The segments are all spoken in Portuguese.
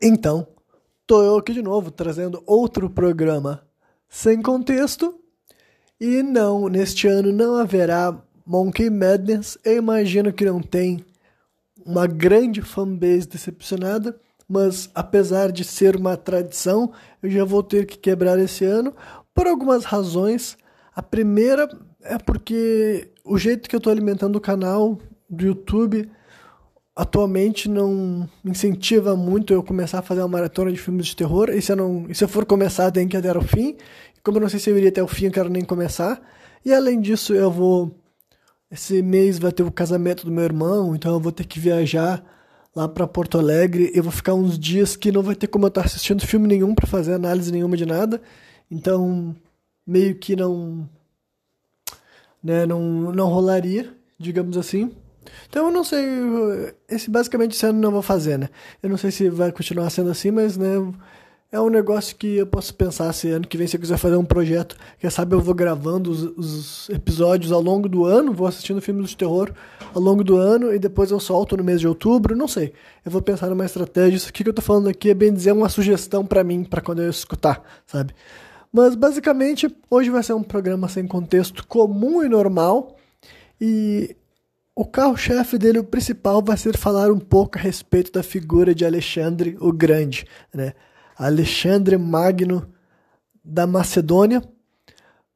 Então, tô eu aqui de novo trazendo outro programa sem contexto. E não, neste ano não haverá Monkey Madness. Eu imagino que não tem uma grande fanbase decepcionada, mas apesar de ser uma tradição, eu já vou ter que quebrar esse ano por algumas razões. A primeira é porque o jeito que eu estou alimentando o canal do YouTube atualmente não incentiva muito eu começar a fazer uma maratona de filmes de terror. E se eu, não, se eu for começar, tem que até o fim. Como eu não sei se eu iria até o fim, eu quero nem começar. E além disso, eu vou. Esse mês vai ter o casamento do meu irmão, então eu vou ter que viajar lá para Porto Alegre. Eu vou ficar uns dias que não vai ter como eu estar assistindo filme nenhum para fazer análise nenhuma de nada. Então, meio que não. Né, não, não rolaria, digamos assim. Então eu não sei, esse basicamente esse ano não vou fazer, né? Eu não sei se vai continuar sendo assim, mas né, é um negócio que eu posso pensar se ano que vem se eu quiser fazer um projeto, quem sabe eu vou gravando os, os episódios ao longo do ano, vou assistindo filmes de terror ao longo do ano e depois eu solto no mês de outubro, não sei. Eu vou pensar numa estratégia. Isso aqui que eu tô falando aqui é bem dizer uma sugestão para mim, para quando eu escutar, sabe? Mas basicamente, hoje vai ser um programa sem contexto comum e normal. E o carro-chefe dele, o principal, vai ser falar um pouco a respeito da figura de Alexandre o Grande, né? Alexandre Magno da Macedônia.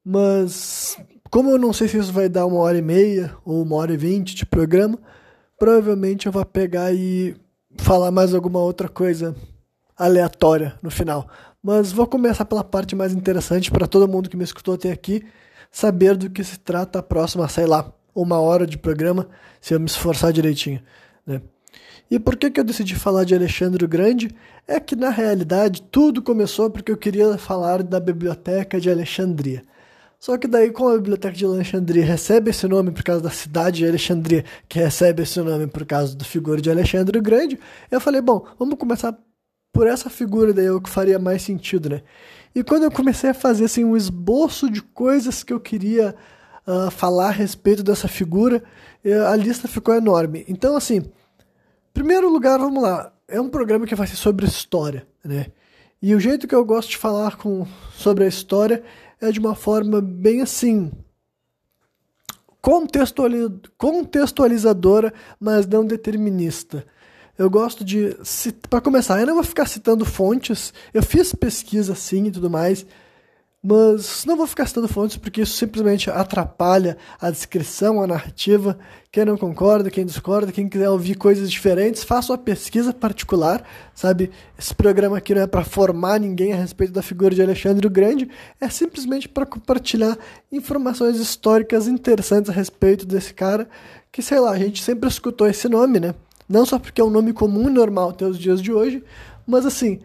Mas, como eu não sei se isso vai dar uma hora e meia ou uma hora e vinte de programa, provavelmente eu vou pegar e falar mais alguma outra coisa aleatória no final. Mas vou começar pela parte mais interessante para todo mundo que me escutou até aqui saber do que se trata a próxima, sei lá, uma hora de programa se eu me esforçar direitinho, né? E por que, que eu decidi falar de Alexandre o Grande? É que na realidade tudo começou porque eu queria falar da biblioteca de Alexandria. Só que daí, como a biblioteca de Alexandria recebe esse nome por causa da cidade de Alexandria, que recebe esse nome por causa do figura de Alexandre o Grande, eu falei, bom, vamos começar por essa figura daí, é o que faria mais sentido, né? E quando eu comecei a fazer assim um esboço de coisas que eu queria uh, falar a respeito dessa figura, a lista ficou enorme. Então, assim, primeiro lugar, vamos lá. É um programa que vai ser sobre história, né? E o jeito que eu gosto de falar com, sobre a história é de uma forma bem assim contextualizadora, mas não determinista. Eu gosto de, para começar, eu não vou ficar citando fontes. Eu fiz pesquisa sim e tudo mais, mas não vou ficar citando fontes porque isso simplesmente atrapalha a descrição, a narrativa. Quem não concorda, quem discorda, quem quiser ouvir coisas diferentes, faça uma pesquisa particular, sabe? Esse programa aqui não é para formar ninguém a respeito da figura de Alexandre o Grande, é simplesmente para compartilhar informações históricas interessantes a respeito desse cara, que sei lá, a gente sempre escutou esse nome, né? Não só porque é um nome comum e normal até os dias de hoje, mas assim,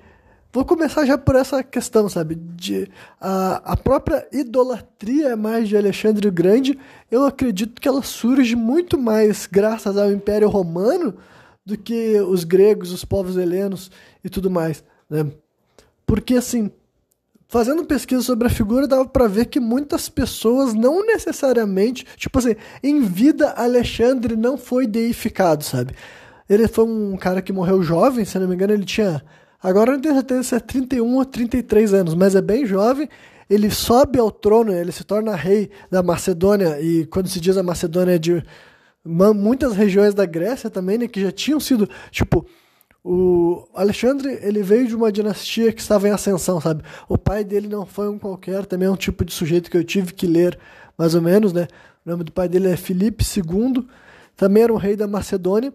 Vou começar já por essa questão, sabe? De, a, a própria idolatria mais de Alexandre o Grande, eu acredito que ela surge muito mais graças ao Império Romano do que os gregos, os povos helenos e tudo mais, né? Porque, assim, fazendo pesquisa sobre a figura, dava para ver que muitas pessoas não necessariamente, tipo assim, em vida Alexandre não foi deificado, sabe? Ele foi um cara que morreu jovem, se não me engano, ele tinha Agora não tenho certeza se é 31 ou 33 anos, mas é bem jovem. Ele sobe ao trono, ele se torna rei da Macedônia, e quando se diz a Macedônia é de muitas regiões da Grécia também, né, que já tinham sido, tipo, o Alexandre, ele veio de uma dinastia que estava em ascensão, sabe? O pai dele não foi um qualquer, também é um tipo de sujeito que eu tive que ler, mais ou menos, né? O nome do pai dele é Filipe II, também era um rei da Macedônia,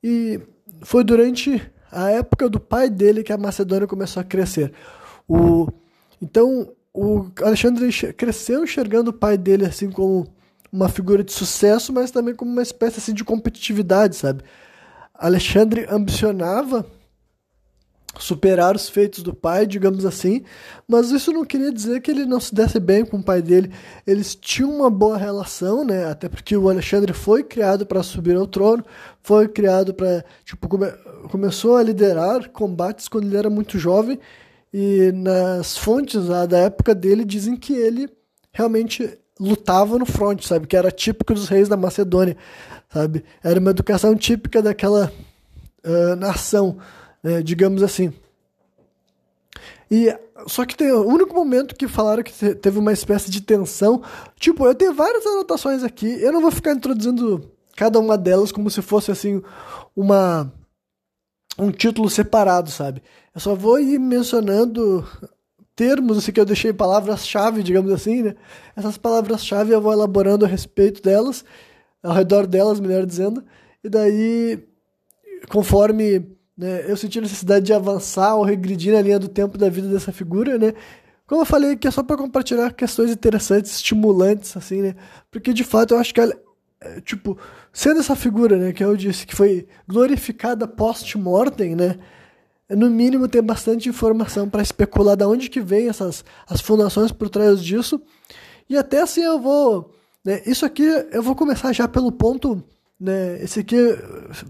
e foi durante a época do pai dele que a Macedônia começou a crescer. O, então, o Alexandre cresceu enxergando o pai dele assim como uma figura de sucesso, mas também como uma espécie assim, de competitividade, sabe? Alexandre ambicionava superar os feitos do pai, digamos assim, mas isso não queria dizer que ele não se desse bem com o pai dele. Eles tinham uma boa relação, né? Até porque o Alexandre foi criado para subir ao trono, foi criado para, tipo, come começou a liderar combates quando ele era muito jovem e nas fontes lá, da época dele dizem que ele realmente lutava no front, sabe? Que era típico dos reis da Macedônia, sabe? Era uma educação típica daquela uh, nação né, digamos assim. E só que tem o único momento que falaram que teve uma espécie de tensão. Tipo, eu tenho várias anotações aqui. Eu não vou ficar introduzindo cada uma delas como se fosse assim uma um título separado, sabe? Eu só vou ir mencionando termos assim que eu deixei palavras-chave, digamos assim, né? Essas palavras-chave eu vou elaborando a respeito delas, ao redor delas, melhor dizendo. E daí, conforme né, eu senti a necessidade de avançar ou regredir na linha do tempo da vida dessa figura, né? Como eu falei que é só para compartilhar questões interessantes, estimulantes, assim, né? Porque de fato eu acho que ela, é, tipo, sendo essa figura, né, que eu disse que foi glorificada post-mortem, né? No mínimo tem bastante informação para especular de onde que vem essas as fundações por trás disso. E até assim eu vou, né, isso aqui eu vou começar já pelo ponto né? Esse aqui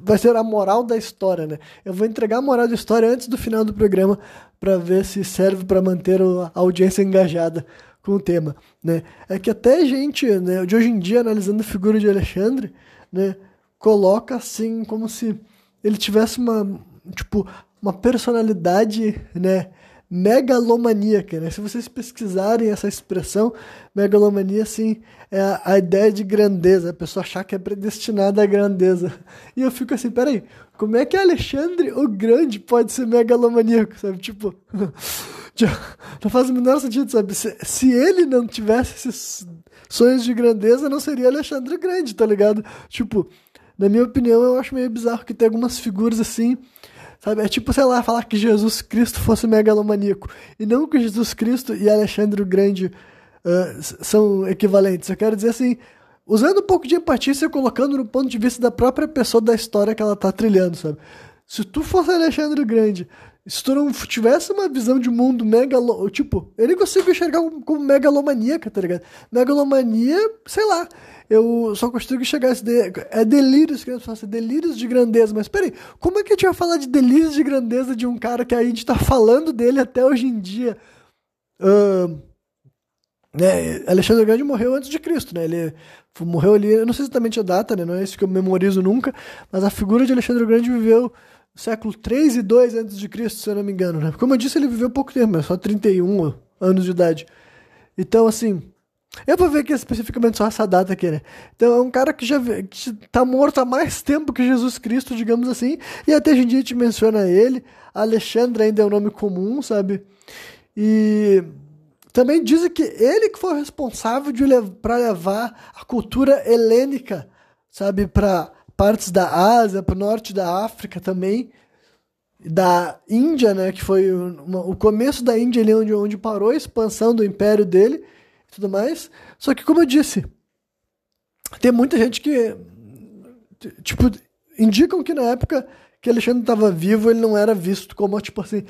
vai ser a moral da história, né? Eu vou entregar a moral da história antes do final do programa para ver se serve para manter a audiência engajada com o tema, né? É que até gente, né, de hoje em dia analisando a figura de Alexandre, né, coloca assim como se ele tivesse uma tipo uma personalidade, né, megalomaníaca, né? Se vocês pesquisarem essa expressão, megalomania, assim, é a, a, ideia de grandeza, a pessoa achar que é predestinada à grandeza. E eu fico assim, peraí, como é que Alexandre o Grande pode ser megalomaníaco, sabe? Tipo, não faz o menor sentido, sabe? Se, se ele não tivesse esses sonhos de grandeza, não seria Alexandre o Grande, tá ligado? Tipo, na minha opinião, eu acho meio bizarro que tem algumas figuras assim Sabe? É tipo, sei lá, falar que Jesus Cristo fosse megalomaníaco. E não que Jesus Cristo e Alexandre o Grande uh, são equivalentes. Eu quero dizer assim, usando um pouco de empatia e colocando no ponto de vista da própria pessoa da história que ela tá trilhando, sabe? Se tu fosse Alexandre o Grande, se tu não tivesse uma visão de mundo megalo... Tipo, eu nem consigo enxergar como, como megalomaníaca, tá ligado? Megalomania, sei lá eu só consigo chegar a esse. De... É delírios que eu faço, delírios de grandeza. Mas peraí, como é que a gente vai falar de delírios de grandeza de um cara que a gente tá falando dele até hoje em dia? Uh, né, Alexandre Grande morreu antes de Cristo, né? Ele morreu ali, eu não sei exatamente a data, né? Não é isso que eu memorizo nunca, mas a figura de Alexandre Grande viveu século 3 e 2 antes de Cristo, se eu não me engano, né? Como eu disse, ele viveu pouco tempo, só 31 anos de idade. Então, assim, eu vou ver aqui especificamente só essa data aqui, né? Então é um cara que já que tá morto há mais tempo que Jesus Cristo, digamos assim, e até hoje em dia a gente menciona ele. Alexandre ainda é um nome comum, sabe? E também dizem que ele que foi responsável para levar a cultura helênica, sabe, para partes da Ásia, para o norte da África também, da Índia, né, que foi uma, o começo da Índia ali onde, onde parou a expansão do império dele tudo mais. Só que, como eu disse, tem muita gente que, tipo, indicam que na época que Alexandre estava vivo, ele não era visto como, tipo assim,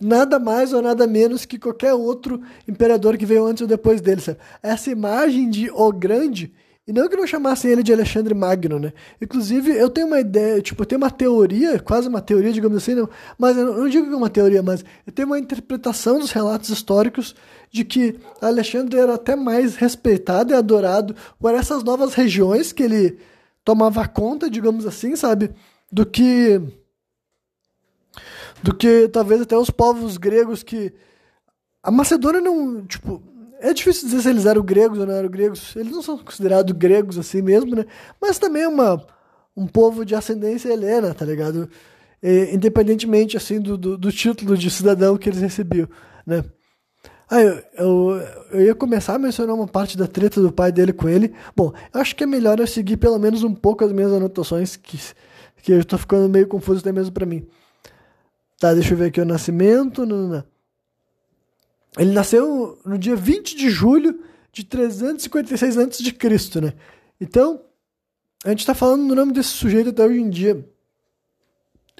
nada mais ou nada menos que qualquer outro imperador que veio antes ou depois dele, sabe? Essa imagem de o grande e não que não chamassem ele de Alexandre Magno, né? Inclusive, eu tenho uma ideia, tipo, eu tenho uma teoria, quase uma teoria, digamos assim, não, mas eu não digo que é uma teoria, mas eu tenho uma interpretação dos relatos históricos de que Alexandre era até mais respeitado e adorado por essas novas regiões que ele tomava conta, digamos assim, sabe? Do que do que talvez até os povos gregos que a Macedônia não, tipo, é difícil dizer se eles eram gregos ou não eram gregos. Eles não são considerados gregos assim mesmo, né? Mas também uma, um povo de ascendência helena, tá ligado? E, independentemente, assim, do, do, do, título de cidadão que eles recebiam, né? Ah, eu, eu, eu, ia começar a mencionar uma parte da treta do pai dele com ele. Bom, eu acho que é melhor eu seguir pelo menos um pouco as minhas anotações, que, que eu tô ficando meio confuso até mesmo para mim. Tá, deixa eu ver aqui o nascimento. Não, não, não. Ele nasceu no dia 20 de julho de 356 a.C., né? Então, a gente está falando do nome desse sujeito até hoje em dia.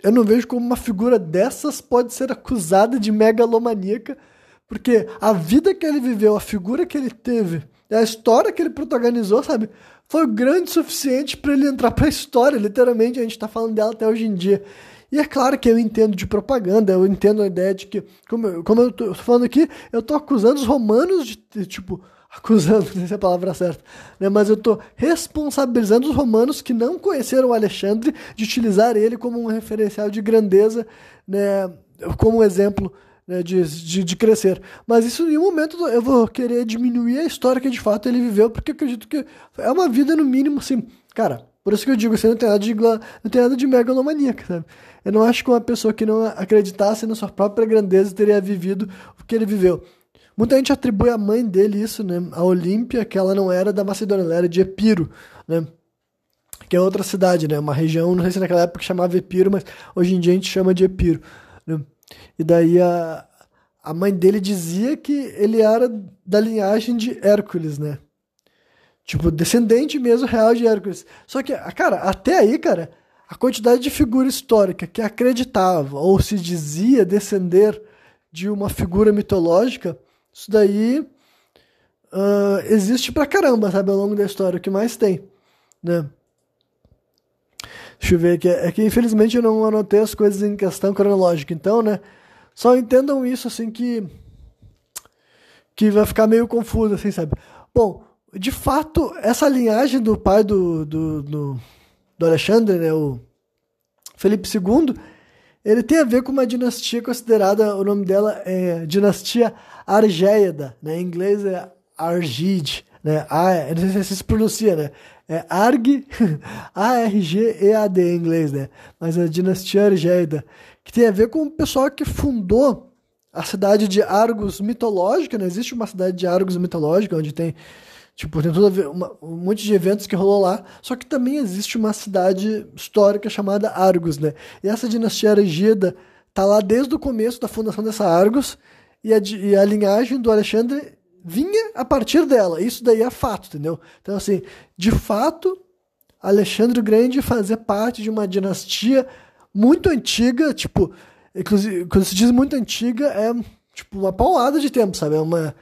Eu não vejo como uma figura dessas pode ser acusada de megalomaníaca, porque a vida que ele viveu, a figura que ele teve, a história que ele protagonizou, sabe? Foi grande o suficiente para ele entrar para a história, literalmente. A gente está falando dela até hoje em dia. E é claro que eu entendo de propaganda, eu entendo a ideia de que, como, como eu tô falando aqui, eu tô acusando os romanos de, de tipo, acusando, não sei se é a palavra certa, né? mas eu estou responsabilizando os romanos que não conheceram Alexandre de utilizar ele como um referencial de grandeza, né? como um exemplo né? de, de, de, crescer. Mas isso em nenhum momento eu vou querer diminuir a história que de fato ele viveu, porque eu acredito que é uma vida no mínimo assim, cara. Por isso que eu digo, você não tem nada de, não tem nada de megalomaníaca, sabe? Eu não acho que uma pessoa que não acreditasse na sua própria grandeza teria vivido o que ele viveu. Muita gente atribui à mãe dele isso, né? A Olímpia, que ela não era da Macedônia, ela era de Epiro, né? Que é outra cidade, né? Uma região, não sei se naquela época chamava Epiro, mas hoje em dia a gente chama de Epiro. Né? E daí a, a mãe dele dizia que ele era da linhagem de Hércules, né? Tipo, descendente mesmo real de Hércules. Só que, cara, até aí, cara, a quantidade de figura histórica que acreditava ou se dizia descender de uma figura mitológica isso daí uh, existe pra caramba, sabe, ao longo da história, o que mais tem, né? Deixa eu ver aqui. É que infelizmente eu não anotei as coisas em questão cronológica, então, né? Só entendam isso assim que. que vai ficar meio confuso, assim, sabe? Bom, de fato, essa linhagem do pai do, do, do, do Alexandre, né? O Felipe II, ele tem a ver com uma dinastia considerada, o nome dela é Dinastia Argéida, né? Em inglês é Argid, né? A, não sei se se pronuncia, né? É Arg, A-R-G-E-A-D em inglês, né? Mas a dinastia Argéida, que tem a ver com o pessoal que fundou a cidade de Argos mitológica, né? Existe uma cidade de Argos mitológica, onde tem, tipo, tem tudo a ver, uma, um monte de eventos que rolou lá, só que também existe uma cidade histórica chamada Argos, né? E essa dinastia Argéida tá lá desde o começo da fundação dessa Argos, e a, e a linhagem do Alexandre vinha a partir dela. Isso daí é fato, entendeu? Então, assim, de fato, Alexandre o Grande fazia parte de uma dinastia muito antiga, tipo, inclusive, quando se diz muito antiga, é tipo uma paulada de tempo, sabe? É uma.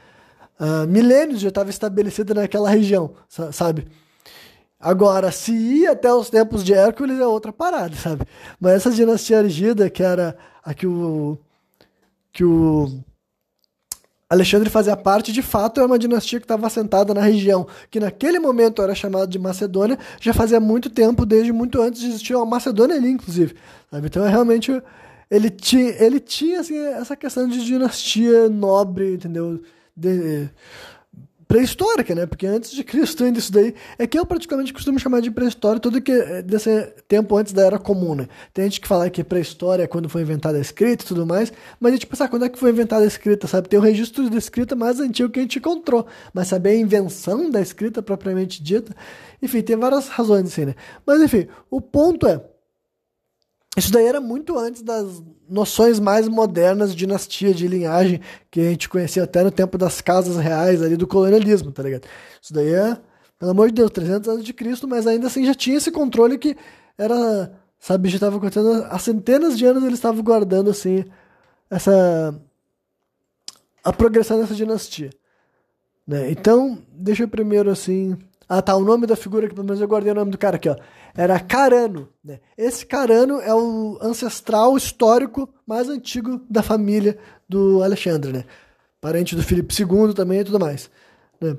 Uh, milênios já estava estabelecida naquela região, sabe? Agora, se ia até os tempos de Hércules é outra parada, sabe? Mas essa dinastia erigida, que era a que o. que o Alexandre fazia parte, de fato, é uma dinastia que estava assentada na região, que naquele momento era chamada de Macedônia, já fazia muito tempo, desde muito antes de existir uma Macedônia ali, inclusive. Sabe? Então, é realmente, ele tinha, ele tinha assim, essa questão de dinastia nobre, entendeu? De, pré-histórica, né? Porque antes de Cristo ainda isso daí é que eu praticamente costumo chamar de pré-história tudo que é desse tempo antes da era comum, né? Tem gente que fala que pré-história é quando foi inventada a escrita e tudo mais, mas a gente pensa quando é que foi inventada a escrita, sabe? Tem o registro da escrita mais antigo que a gente encontrou, mas saber a invenção da escrita propriamente dita, enfim, tem várias razões assim, né? Mas enfim, o ponto é isso daí era muito antes das noções mais modernas de dinastia, de linhagem, que a gente conhecia até no tempo das casas reais ali do colonialismo, tá ligado? Isso daí é, pelo amor de Deus, 300 anos de Cristo, mas ainda assim já tinha esse controle que era, sabe, já estava acontecendo há centenas de anos eles estavam guardando assim essa a progressão dessa dinastia, né? Então, deixa eu primeiro assim, ah tá, o nome da figura que pelo menos eu guardei o nome do cara aqui, ó era Carano. Né? Esse Carano é o ancestral histórico mais antigo da família do Alexandre, né? Parente do Filipe II também e tudo mais. Né?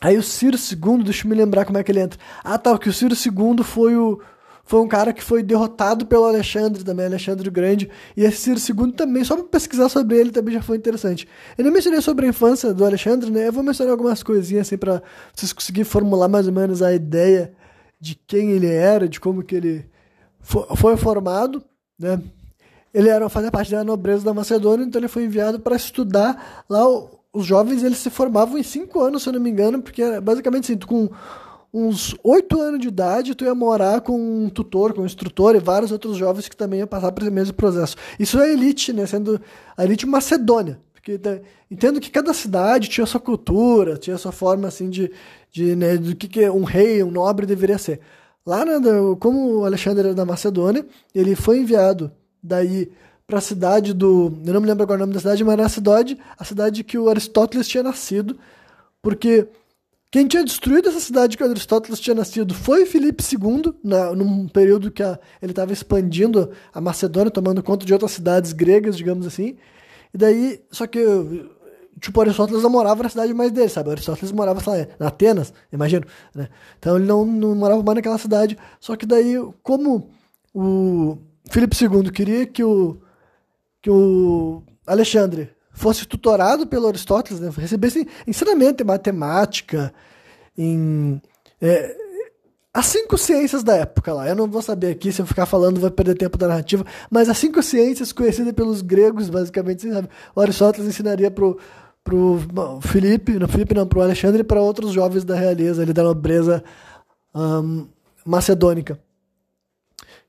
Aí o Ciro II, deixa eu me lembrar como é que ele entra. Ah, tá, que o Ciro II foi o foi um cara que foi derrotado pelo Alexandre também, Alexandre o Grande. E esse Ciro II também, só para pesquisar sobre ele também já foi interessante. Eu não mencionei sobre a infância do Alexandre, né? Eu vou mencionar algumas coisinhas assim para vocês conseguirem formular mais ou menos a ideia de quem ele era, de como que ele foi formado, né? Ele era fazia parte da nobreza da Macedônia, então ele foi enviado para estudar lá. Os jovens eles se formavam em cinco anos, se eu não me engano, porque basicamente assim, com uns oito anos de idade, tu ia morar com um tutor, com um instrutor e vários outros jovens que também iam passar por esse mesmo processo. Isso é elite, né? Sendo a elite macedônia. Porque tá, entendo que cada cidade tinha sua cultura, tinha sua forma assim de, de né, do que, que um rei, um nobre deveria ser. Lá, né, como o Alexandre era da Macedônia, ele foi enviado daí para a cidade do. Eu não me lembro agora o nome da cidade, mas era a cidade, a cidade que o Aristóteles tinha nascido, porque quem tinha destruído essa cidade que Aristóteles tinha nascido foi Filipe II, na, num período que a, ele estava expandindo a Macedônia, tomando conta de outras cidades gregas, digamos assim. E daí, só que tipo, Aristóteles não morava na cidade mais dele, sabe? Aristóteles morava, sei lá, na Atenas, imagino, né? Então ele não, não morava mais naquela cidade. Só que daí, como o Filipe II queria que o, que o Alexandre fosse tutorado pelo Aristóteles, né? recebesse ensinamento em matemática, em é, as cinco ciências da época lá. Eu não vou saber aqui, se eu ficar falando vai perder tempo da narrativa, mas as cinco ciências conhecidas pelos gregos, basicamente, o Aristóteles ensinaria pro pro Felipe, não Felipe não, pro Alexandre e para outros jovens da realeza, ali da nobreza um, macedônica.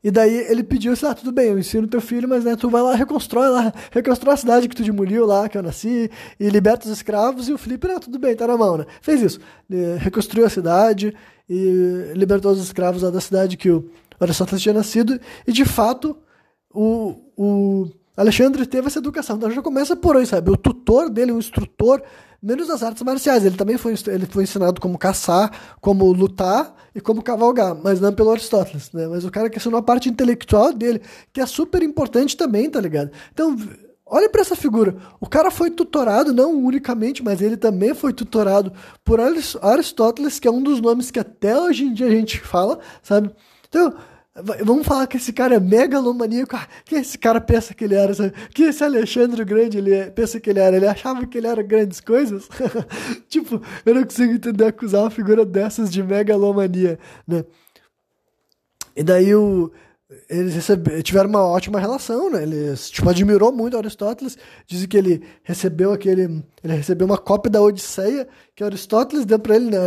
E daí ele pediu assim, ah, tudo bem, eu ensino teu filho, mas né, tu vai lá, reconstrói lá, reconstrói a cidade que tu demoliu lá, que eu nasci, e liberta os escravos, e o Felipe, não, tudo bem, tá na mão, né? Fez isso. Reconstruiu a cidade e libertou os escravos lá da cidade que o Aristóteles tinha nascido, e de fato, o, o Alexandre teve essa educação. Então já começa por aí, sabe? O tutor dele, o instrutor, menos das artes marciais. Ele também foi, ele foi ensinado como caçar, como lutar e como cavalgar, mas não pelo Aristóteles, né? Mas o cara que ensinou a parte intelectual dele, que é super importante também, tá ligado? Então, olha para essa figura. O cara foi tutorado, não unicamente, mas ele também foi tutorado por Aristóteles, que é um dos nomes que até hoje em dia a gente fala, sabe? Então, Vamos falar que esse cara é megalomaníaco. Ah, que esse cara pensa que ele era? Sabe? Que esse Alexandre Grande ele é, pensa que ele era? Ele achava que ele era grandes coisas? tipo, eu não consigo entender acusar uma figura dessas de megalomania, né? E daí o, eles recebe, tiveram uma ótima relação, né? Eles tipo, admirou muito Aristóteles. Dizem que ele recebeu aquele. Ele recebeu uma cópia da Odisseia, que Aristóteles deu para ele, né?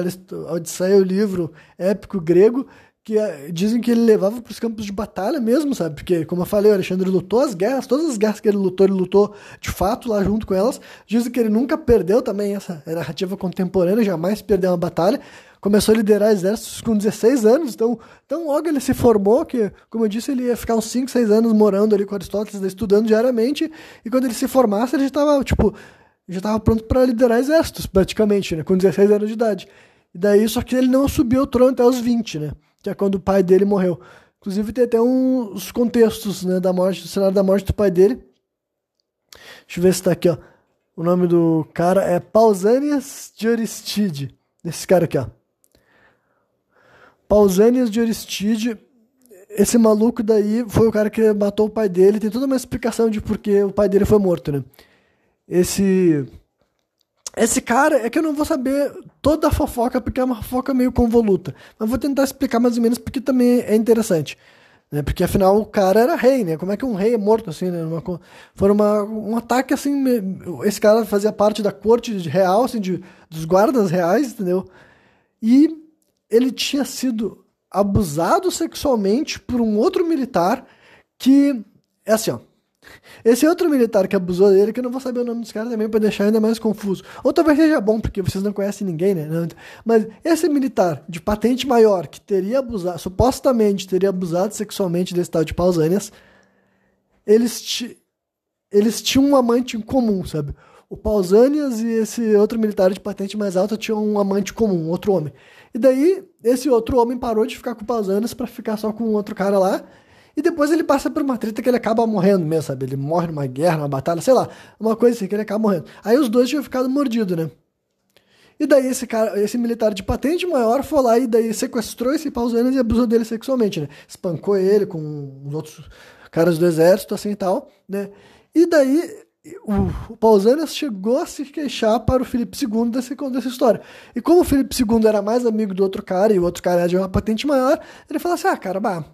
A Odisseia é o livro épico grego que eh, dizem que ele levava para os campos de batalha mesmo, sabe? Porque, como eu falei, o Alexandre lutou as guerras, todas as guerras que ele lutou, ele lutou de fato lá junto com elas. Dizem que ele nunca perdeu também essa narrativa contemporânea, jamais perdeu uma batalha. Começou a liderar exércitos com 16 anos, então, então logo ele se formou, que, como eu disse, ele ia ficar uns 5, 6 anos morando ali com Aristóteles, estudando diariamente, e quando ele se formasse, ele já estava, tipo, já estava pronto para liderar exércitos, praticamente, né? Com 16 anos de idade. E daí, só que ele não subiu o trono até os 20, né? Que é quando o pai dele morreu. Inclusive tem até uns contextos né, da morte, do cenário da morte do pai dele. Deixa eu ver se está aqui, ó. O nome do cara é Pausanias de Aristide. Esse cara aqui, ó. Pausanias de Aristide. Esse maluco daí foi o cara que matou o pai dele. Tem toda uma explicação de por que o pai dele foi morto, né? Esse esse cara é que eu não vou saber toda a fofoca, porque é uma fofoca meio convoluta. Mas vou tentar explicar mais ou menos porque também é interessante. Né? Porque afinal o cara era rei, né? Como é que um rei é morto assim, né? Uma, foi uma, um ataque assim. Esse cara fazia parte da corte real, assim, de, dos guardas reais, entendeu? E ele tinha sido abusado sexualmente por um outro militar que. É assim, ó. Esse outro militar que abusou dele, que eu não vou saber o nome dos caras também para deixar ainda mais confuso. Ou talvez seja bom, porque vocês não conhecem ninguém, né? Mas esse militar de patente maior, que teria abusado, supostamente teria abusado sexualmente desse tal de Pausanias, eles, eles tinham um amante em comum, sabe? O Pausanias e esse outro militar de patente mais alta tinham um amante comum, outro homem. E daí, esse outro homem parou de ficar com o Pausanias para ficar só com outro cara lá e depois ele passa por uma treta que ele acaba morrendo mesmo, sabe? Ele morre numa guerra, numa batalha, sei lá, uma coisa assim que ele acaba morrendo. Aí os dois tinham ficado mordidos, né? E daí esse cara, esse militar de patente maior foi lá e daí sequestrou esse Pausanias e abusou dele sexualmente, né? Espancou ele com os outros caras do exército, assim e tal, né? E daí o, o Pausanias chegou a se queixar para o Felipe II desse, dessa história. E como o Felipe II era mais amigo do outro cara e o outro cara era de uma patente maior, ele falou assim: ah, cara, bah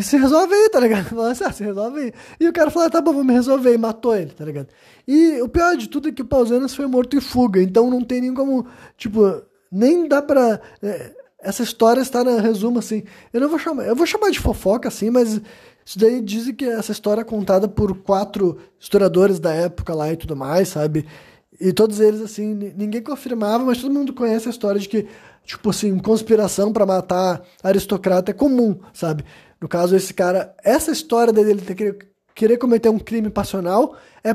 se resolve aí, tá ligado? Falou assim, ah, se resolve aí. E o cara falou, ah, tá bom, vou me resolver. E matou ele, tá ligado? E o pior de tudo é que o Pausanias foi morto em fuga. Então não tem nem como, tipo, nem dá pra... É, essa história está no resumo, assim. Eu não vou chamar... Eu vou chamar de fofoca, assim, mas... Isso daí dizem que essa história é contada por quatro historiadores da época lá e tudo mais, sabe? E todos eles, assim, ninguém confirmava, mas todo mundo conhece a história de que, tipo assim, conspiração para matar aristocrata é comum, sabe? No caso, esse cara, essa história dele ter querer cometer um crime passional é, é,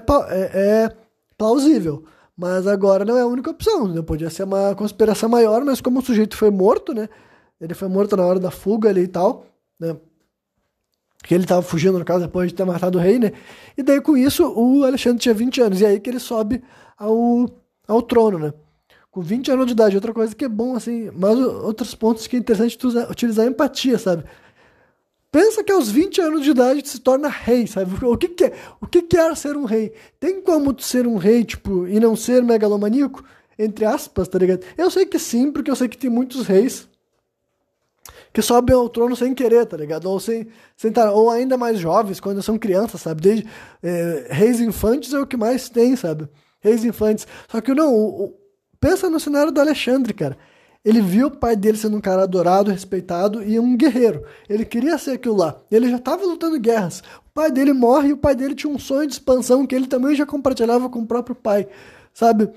é plausível. Mas agora não é a única opção. Né? Podia ser uma conspiração maior, mas como o sujeito foi morto, né? Ele foi morto na hora da fuga ali e tal, né? Que ele tava fugindo, no caso, depois de ter matado o rei, né? E daí, com isso, o Alexandre tinha 20 anos. E aí que ele sobe ao, ao trono, né? Com 20 anos de idade. Outra coisa que é bom, assim, mas outros pontos que é interessante utilizar, utilizar empatia, sabe? Pensa que aos 20 anos de idade tu se torna rei, sabe? O que, que é? O que, que ser um rei? Tem como tu ser um rei, tipo, e não ser megalomaníaco? Entre aspas, tá ligado? Eu sei que sim, porque eu sei que tem muitos reis que sobem ao trono sem querer, tá ligado? Ou, sem, sem tar, ou ainda mais jovens, quando são crianças, sabe? Desde, é, reis infantes é o que mais tem, sabe? Reis infantes. Só que não, o, o, pensa no cenário do Alexandre, cara. Ele viu o pai dele sendo um cara adorado, respeitado e um guerreiro. Ele queria ser aquilo lá. Ele já estava lutando guerras. O pai dele morre e o pai dele tinha um sonho de expansão que ele também já compartilhava com o próprio pai, sabe?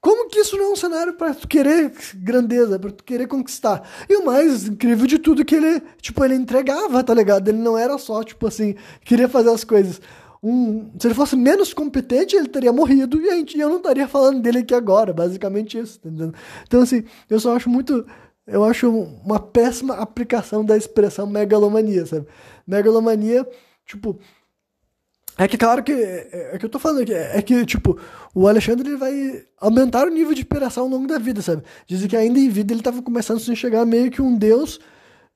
Como que isso não é um cenário para tu querer grandeza, para tu querer conquistar? E o mais incrível de tudo é que ele, tipo, ele entregava, tá ligado? Ele não era só, tipo assim, queria fazer as coisas um, se ele fosse menos competente, ele teria morrido e a gente, eu não estaria falando dele aqui agora, basicamente isso, tá Então, assim, eu só acho muito. Eu acho uma péssima aplicação da expressão megalomania, sabe? Megalomania, tipo. É que, claro que. É, é que eu tô falando aqui. É, é que, tipo, o Alexandre ele vai aumentar o nível de operação ao longo da vida, sabe? Dizem que ainda em vida ele tava começando a se enxergar meio que um deus,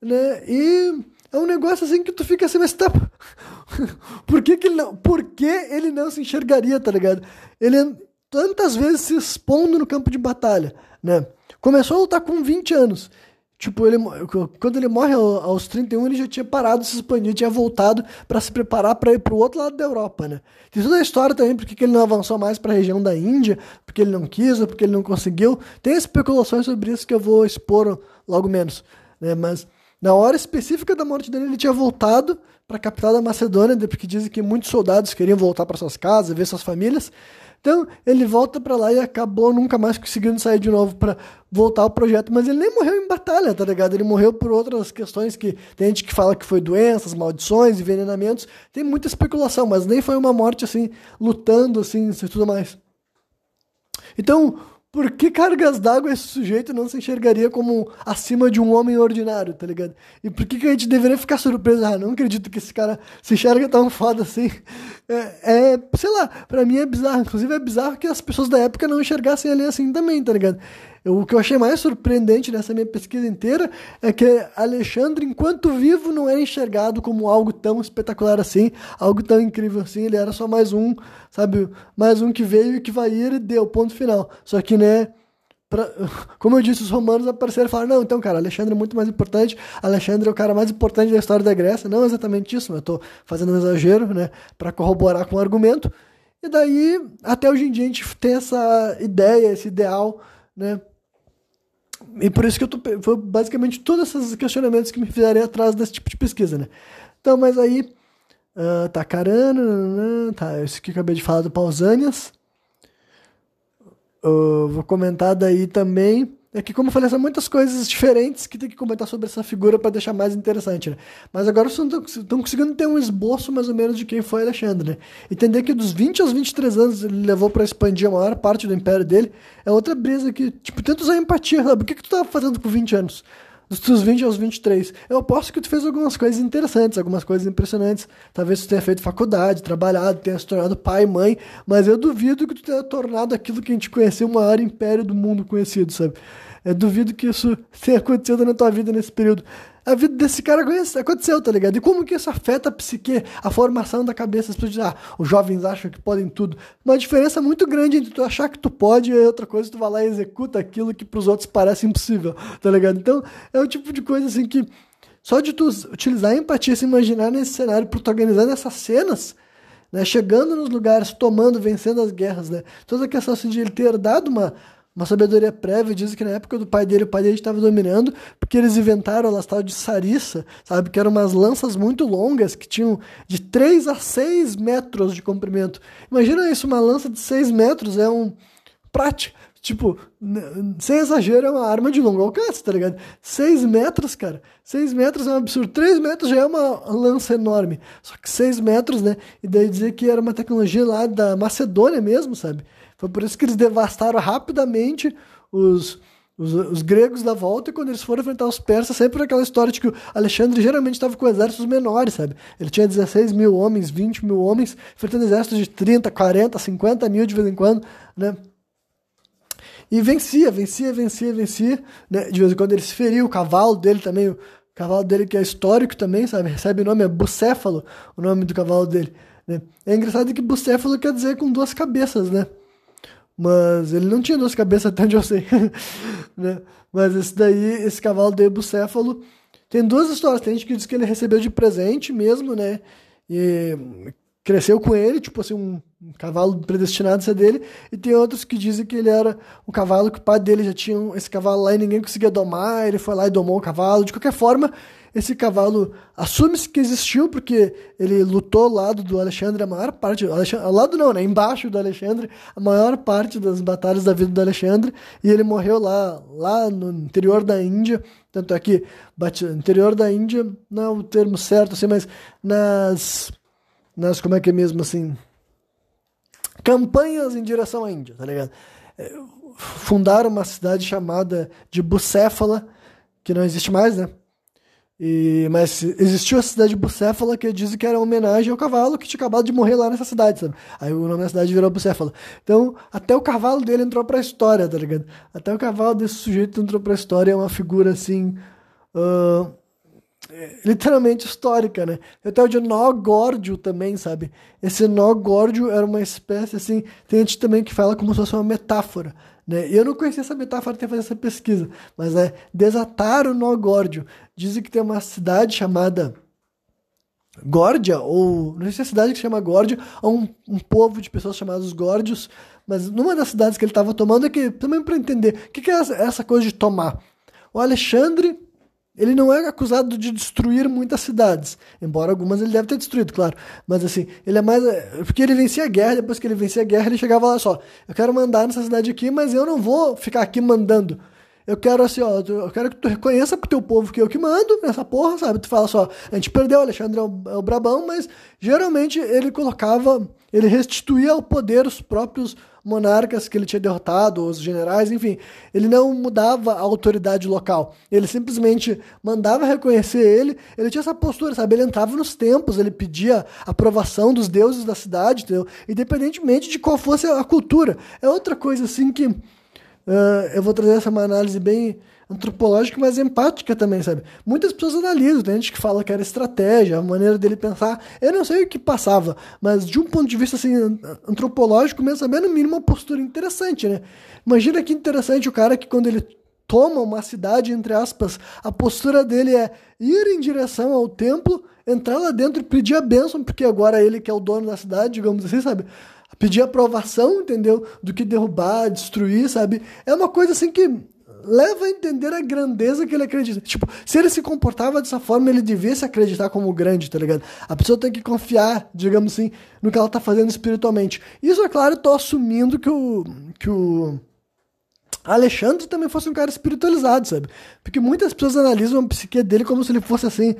né? E é um negócio assim que tu fica assim, mas tá. por que, que ele não. Por que ele não se enxergaria, tá ligado? Ele tantas vezes se expondo no campo de batalha, né? Começou a lutar com 20 anos. Tipo, ele, quando ele morre aos 31, ele já tinha parado de se expandir, tinha voltado para se preparar para ir para o outro lado da Europa, né? Tem toda a história também porque que ele não avançou mais para a região da Índia, porque ele não quis, ou porque ele não conseguiu. Tem especulações sobre isso que eu vou expor logo menos, né? Mas na hora específica da morte dele, ele tinha voltado para a capital da Macedônia, porque dizem que muitos soldados queriam voltar para suas casas, ver suas famílias. Então, ele volta para lá e acabou nunca mais conseguindo sair de novo para voltar ao projeto. Mas ele nem morreu em batalha, tá ligado? Ele morreu por outras questões que tem gente que fala que foi doenças, maldições, envenenamentos. Tem muita especulação, mas nem foi uma morte assim, lutando, assim, e tudo mais. Então, por que cargas d'água esse sujeito não se enxergaria como acima de um homem ordinário, tá ligado? E por que, que a gente deveria ficar surpreso? Ah, não acredito que esse cara se enxerga tão foda assim. É, é sei lá, pra mim é bizarro. Inclusive é bizarro que as pessoas da época não enxergassem ele assim também, tá ligado? Eu, o que eu achei mais surpreendente nessa minha pesquisa inteira é que Alexandre, enquanto vivo, não era enxergado como algo tão espetacular assim, algo tão incrível assim. Ele era só mais um, sabe? Mais um que veio e que vai ir e deu, ponto final. Só que, né? Pra, como eu disse, os romanos apareceram e falaram: não, então, cara, Alexandre é muito mais importante. Alexandre é o cara mais importante da história da Grécia. Não exatamente isso, mas eu estou fazendo um exagero, né? Para corroborar com o argumento. E daí, até hoje em dia, a gente tem essa ideia, esse ideal, né? E por isso que eu tô. Foi basicamente todos esses questionamentos que me fizeram atrás desse tipo de pesquisa, né? Então, mas aí. Uh, tá carana, tá, esse que eu acabei de falar do Pausanias. Uh, vou comentar daí também é que, como eu falei, são muitas coisas diferentes que tem que comentar sobre essa figura para deixar mais interessante, né? Mas agora vocês estão conseguindo ter um esboço mais ou menos de quem foi Alexandre, né? Entender que dos 20 aos 23 anos ele levou para expandir a maior parte do império dele é outra brisa que, tipo, tenta usar empatia, sabe? O que, que tu tava fazendo com 20 anos? Dos teus 20 aos 23. Eu aposto que tu fez algumas coisas interessantes, algumas coisas impressionantes. Talvez tu tenha feito faculdade, trabalhado, tenha se tornado pai, mãe, mas eu duvido que tu tenha tornado aquilo que a gente conheceu o maior império do mundo conhecido, sabe? Eu duvido que isso tenha acontecido na tua vida nesse período. A vida desse cara aconteceu, tá ligado? E como que isso afeta a psique, a formação da cabeça? Ah, os jovens acham que podem tudo. Uma diferença muito grande entre tu achar que tu pode e outra coisa, tu vai lá e executa aquilo que pros outros parece impossível, tá ligado? Então, é o tipo de coisa assim que só de tu utilizar a empatia, se imaginar nesse cenário, protagonizando essas cenas, né? Chegando nos lugares, tomando, vencendo as guerras, né? Toda a questão assim, de ele ter dado uma uma sabedoria prévia diz que na época do pai dele, o pai dele estava dominando, porque eles inventaram a tal de sarissa, sabe? Que eram umas lanças muito longas, que tinham de 3 a 6 metros de comprimento. Imagina isso, uma lança de 6 metros é um prate. Tipo, sem exagero, é uma arma de longo alcance, tá ligado? 6 metros, cara. 6 metros é um absurdo. 3 metros já é uma lança enorme. Só que 6 metros, né? E daí dizer que era uma tecnologia lá da Macedônia mesmo, sabe? Foi por isso que eles devastaram rapidamente os, os, os, gregos da volta, e quando eles foram enfrentar os persas, sempre aquela história de que o Alexandre geralmente estava com exércitos menores, sabe? Ele tinha 16 mil homens, 20 mil homens, enfrentando exércitos de 30, 40, 50 mil de vez em quando, né? E vencia, vencia, vencia, vencia. Né? De vez em quando ele se feriu, o cavalo dele também, o cavalo dele que é histórico também, sabe? Recebe o nome, é Bucéfalo, o nome do cavalo dele. Né? É engraçado que Bucéfalo quer dizer com duas cabeças, né? Mas ele não tinha duas cabeças, até onde eu sei. né? Mas esse daí, esse cavalo de bucéfalo, tem duas histórias. Tem gente que diz que ele recebeu de presente mesmo, né? E cresceu com ele, tipo assim, um, um cavalo predestinado a ser dele. E tem outros que dizem que ele era um cavalo que o pai dele já tinha esse cavalo lá e ninguém conseguia domar. Ele foi lá e domou o cavalo. De qualquer forma, esse cavalo assume-se que existiu porque ele lutou ao lado do Alexandre a maior parte, ao lado não, né, embaixo do Alexandre, a maior parte das batalhas da vida do Alexandre, e ele morreu lá, lá no interior da Índia, tanto é interior da Índia não é o termo certo assim, mas nas nas como é que é mesmo assim, campanhas em direção à Índia, tá ligado? É, fundaram uma cidade chamada de Bucéfala, que não existe mais, né? E, mas existiu a cidade de Bucéfala que dizem que era homenagem ao cavalo que tinha acabado de morrer lá nessa cidade, sabe? Aí o nome da cidade virou Bucéfala. Então, até o cavalo dele entrou pra história, tá ligado? Até o cavalo desse sujeito entrou pra história, é uma figura assim. Uh, literalmente histórica, né? Até o de nó górdio também, sabe? Esse nó górdio era uma espécie assim. Tem gente também que fala como se fosse uma metáfora. Né? Eu não conhecia essa metáfora até fazer essa pesquisa, mas é desatar o nó górdio. Dizem que tem uma cidade chamada Górdia, ou não sei se é a cidade que se chama Górdia, ou um, um povo de pessoas chamados Górdios, mas numa das cidades que ele estava tomando é que, também para entender, o que, que é essa coisa de tomar? O Alexandre ele não é acusado de destruir muitas cidades, embora algumas ele deve ter destruído, claro. Mas assim, ele é mais. Porque ele vencia a guerra, depois que ele vencia a guerra, ele chegava lá só: eu quero mandar nessa cidade aqui, mas eu não vou ficar aqui mandando. Eu quero assim, ó, eu quero que tu reconheça pro teu povo que eu que mando nessa porra, sabe? Tu fala só, a gente perdeu, o Alexandre é o, é o Brabão, mas geralmente ele colocava, ele restituía ao poder os próprios monarcas que ele tinha derrotado, os generais, enfim. Ele não mudava a autoridade local. Ele simplesmente mandava reconhecer ele. Ele tinha essa postura, sabe? Ele entrava nos templos, ele pedia aprovação dos deuses da cidade, entendeu? Independentemente de qual fosse a cultura. É outra coisa assim que. Uh, eu vou trazer essa análise bem antropológica, mas empática também, sabe? Muitas pessoas analisam, tem gente que fala que era estratégia, a maneira dele pensar. Eu não sei o que passava, mas de um ponto de vista assim, antropológico, mesmo saber no mínimo uma postura interessante, né? Imagina que interessante o cara que quando ele toma uma cidade, entre aspas, a postura dele é ir em direção ao templo, entrar lá dentro e pedir a bênção, porque agora ele que é o dono da cidade, digamos assim, sabe? Pedir aprovação, entendeu? Do que derrubar, destruir, sabe? É uma coisa assim que leva a entender a grandeza que ele acredita. Tipo, se ele se comportava dessa forma, ele devia se acreditar como grande, tá ligado? A pessoa tem que confiar, digamos assim, no que ela tá fazendo espiritualmente. Isso, é claro, eu tô assumindo que o. Que o Alexandre também fosse um cara espiritualizado, sabe? Porque muitas pessoas analisam a psique dele como se ele fosse assim,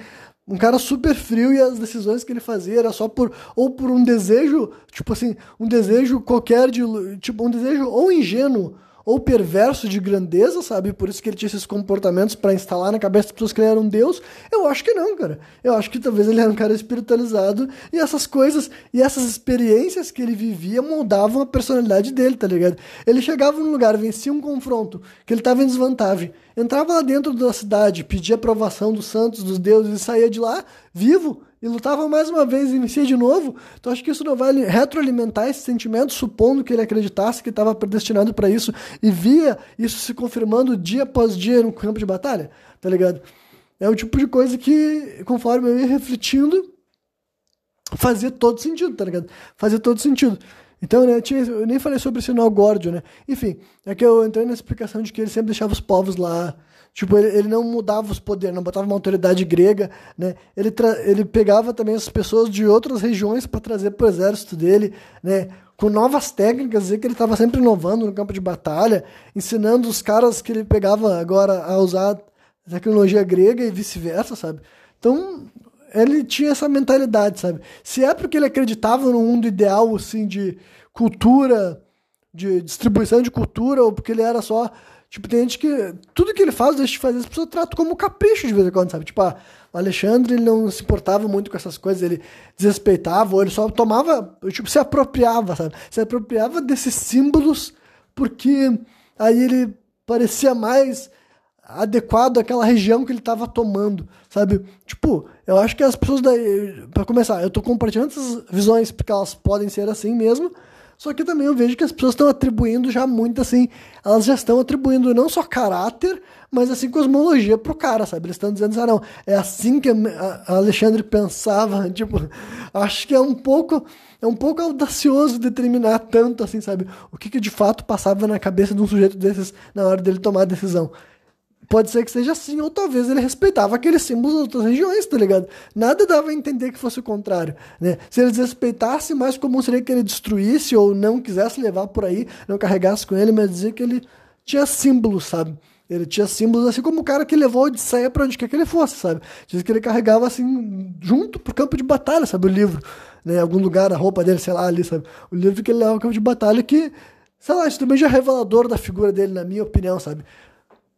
um cara super frio e as decisões que ele fazia era só por ou por um desejo, tipo assim, um desejo qualquer de tipo um desejo ou ingênuo ou perverso de grandeza, sabe? Por isso que ele tinha esses comportamentos para instalar na cabeça das pessoas que ele era um deus. Eu acho que não, cara. Eu acho que talvez ele era um cara espiritualizado e essas coisas e essas experiências que ele vivia moldavam a personalidade dele, tá ligado? Ele chegava num lugar, vencia um confronto, que ele tava em desvantagem, entrava lá dentro da cidade, pedia aprovação dos santos, dos deuses e saía de lá vivo e lutava mais uma vez e vencia de novo, então acho que isso não vai retroalimentar esse sentimento, supondo que ele acreditasse que estava predestinado para isso e via isso se confirmando dia após dia no campo de batalha, tá ligado? É o tipo de coisa que, conforme eu ia refletindo, fazia todo sentido, tá ligado? Fazia todo sentido. Então, né, tinha, eu nem falei sobre esse nó górdio, né? Enfim, é que eu entrei na explicação de que ele sempre deixava os povos lá Tipo, ele, ele não mudava os poderes, não botava uma autoridade grega, né? Ele, ele pegava também as pessoas de outras regiões para trazer para o exército dele, né? Com novas técnicas, dizer que ele estava sempre inovando no campo de batalha, ensinando os caras que ele pegava agora a usar tecnologia grega e vice-versa, sabe? Então, ele tinha essa mentalidade, sabe? Se é porque ele acreditava no mundo ideal, assim, de cultura, de distribuição de cultura, ou porque ele era só Tipo, tem gente que. Tudo que ele faz, deixa de fazer, as pessoas tratam como capricho de vez em quando, sabe? Tipo, ah, o Alexandre ele não se importava muito com essas coisas, ele desrespeitava, ou ele só tomava. Tipo, se apropriava, sabe? Se apropriava desses símbolos porque aí ele parecia mais adequado àquela região que ele estava tomando, sabe? Tipo, eu acho que as pessoas daí, para começar, eu tô compartilhando essas visões porque elas podem ser assim mesmo, só que também eu vejo que as pessoas estão atribuindo já muito assim, elas já estão atribuindo não só caráter, mas assim cosmologia pro cara, sabe? Eles estão dizendo, ah, não, é assim que Alexandre pensava, tipo, acho que é um pouco é um pouco audacioso determinar tanto assim, sabe? O que, que de fato passava na cabeça de um sujeito desses na hora dele tomar a decisão. Pode ser que seja assim, ou talvez ele respeitava aqueles símbolos de outras regiões, tá ligado? Nada dava a entender que fosse o contrário, né? Se ele desrespeitasse, mais comum seria que ele destruísse ou não quisesse levar por aí, não carregasse com ele, mas dizia que ele tinha símbolos, sabe? Ele tinha símbolos, assim como o cara que levou a Odisseia para onde quer que ele fosse, sabe? Diz que ele carregava, assim, junto pro campo de batalha, sabe? O livro, né? Algum lugar, a roupa dele, sei lá, ali, sabe? O livro que ele leva ao campo de batalha que, sei lá, isso também já é revelador da figura dele, na minha opinião, sabe?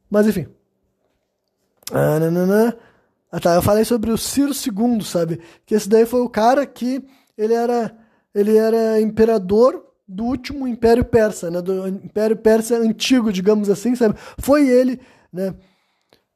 Mas, enfim. Ah, nanana. ah tá, eu falei sobre o Ciro II, sabe? Que esse daí foi o cara que ele era, ele era imperador do último Império Persa, né? Do Império Persa antigo, digamos assim, sabe? Foi ele, né?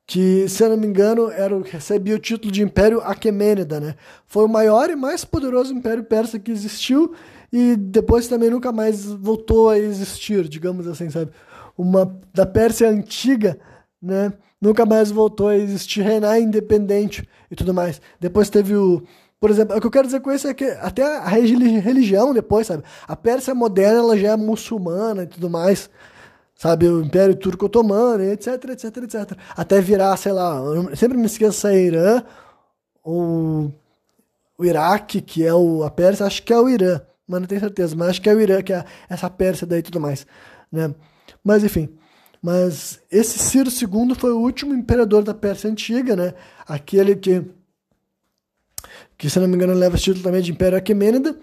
Que, se eu não me engano, era, recebia o título de Império Aquemênida, né? Foi o maior e mais poderoso Império Persa que existiu e depois também nunca mais voltou a existir, digamos assim, sabe? Uma da Pérsia antiga, né? Nunca mais voltou a existir, reinar independente e tudo mais. Depois teve o. Por exemplo, o que eu quero dizer com isso é que até a religião depois, sabe? A Pérsia moderna ela já é muçulmana e tudo mais, sabe? O Império Turco Otomano, etc, etc, etc. Até virar, sei lá, sempre me esqueço é Irã, o, o Iraque, que é o, a Pérsia, acho que é o Irã, mas não tenho certeza, mas acho que é o Irã, que é essa Pérsia daí e tudo mais, né? Mas enfim. Mas esse Ciro II foi o último imperador da Pérsia Antiga, né? Aquele que, que se não me engano, leva o título também de Império Aquemênida.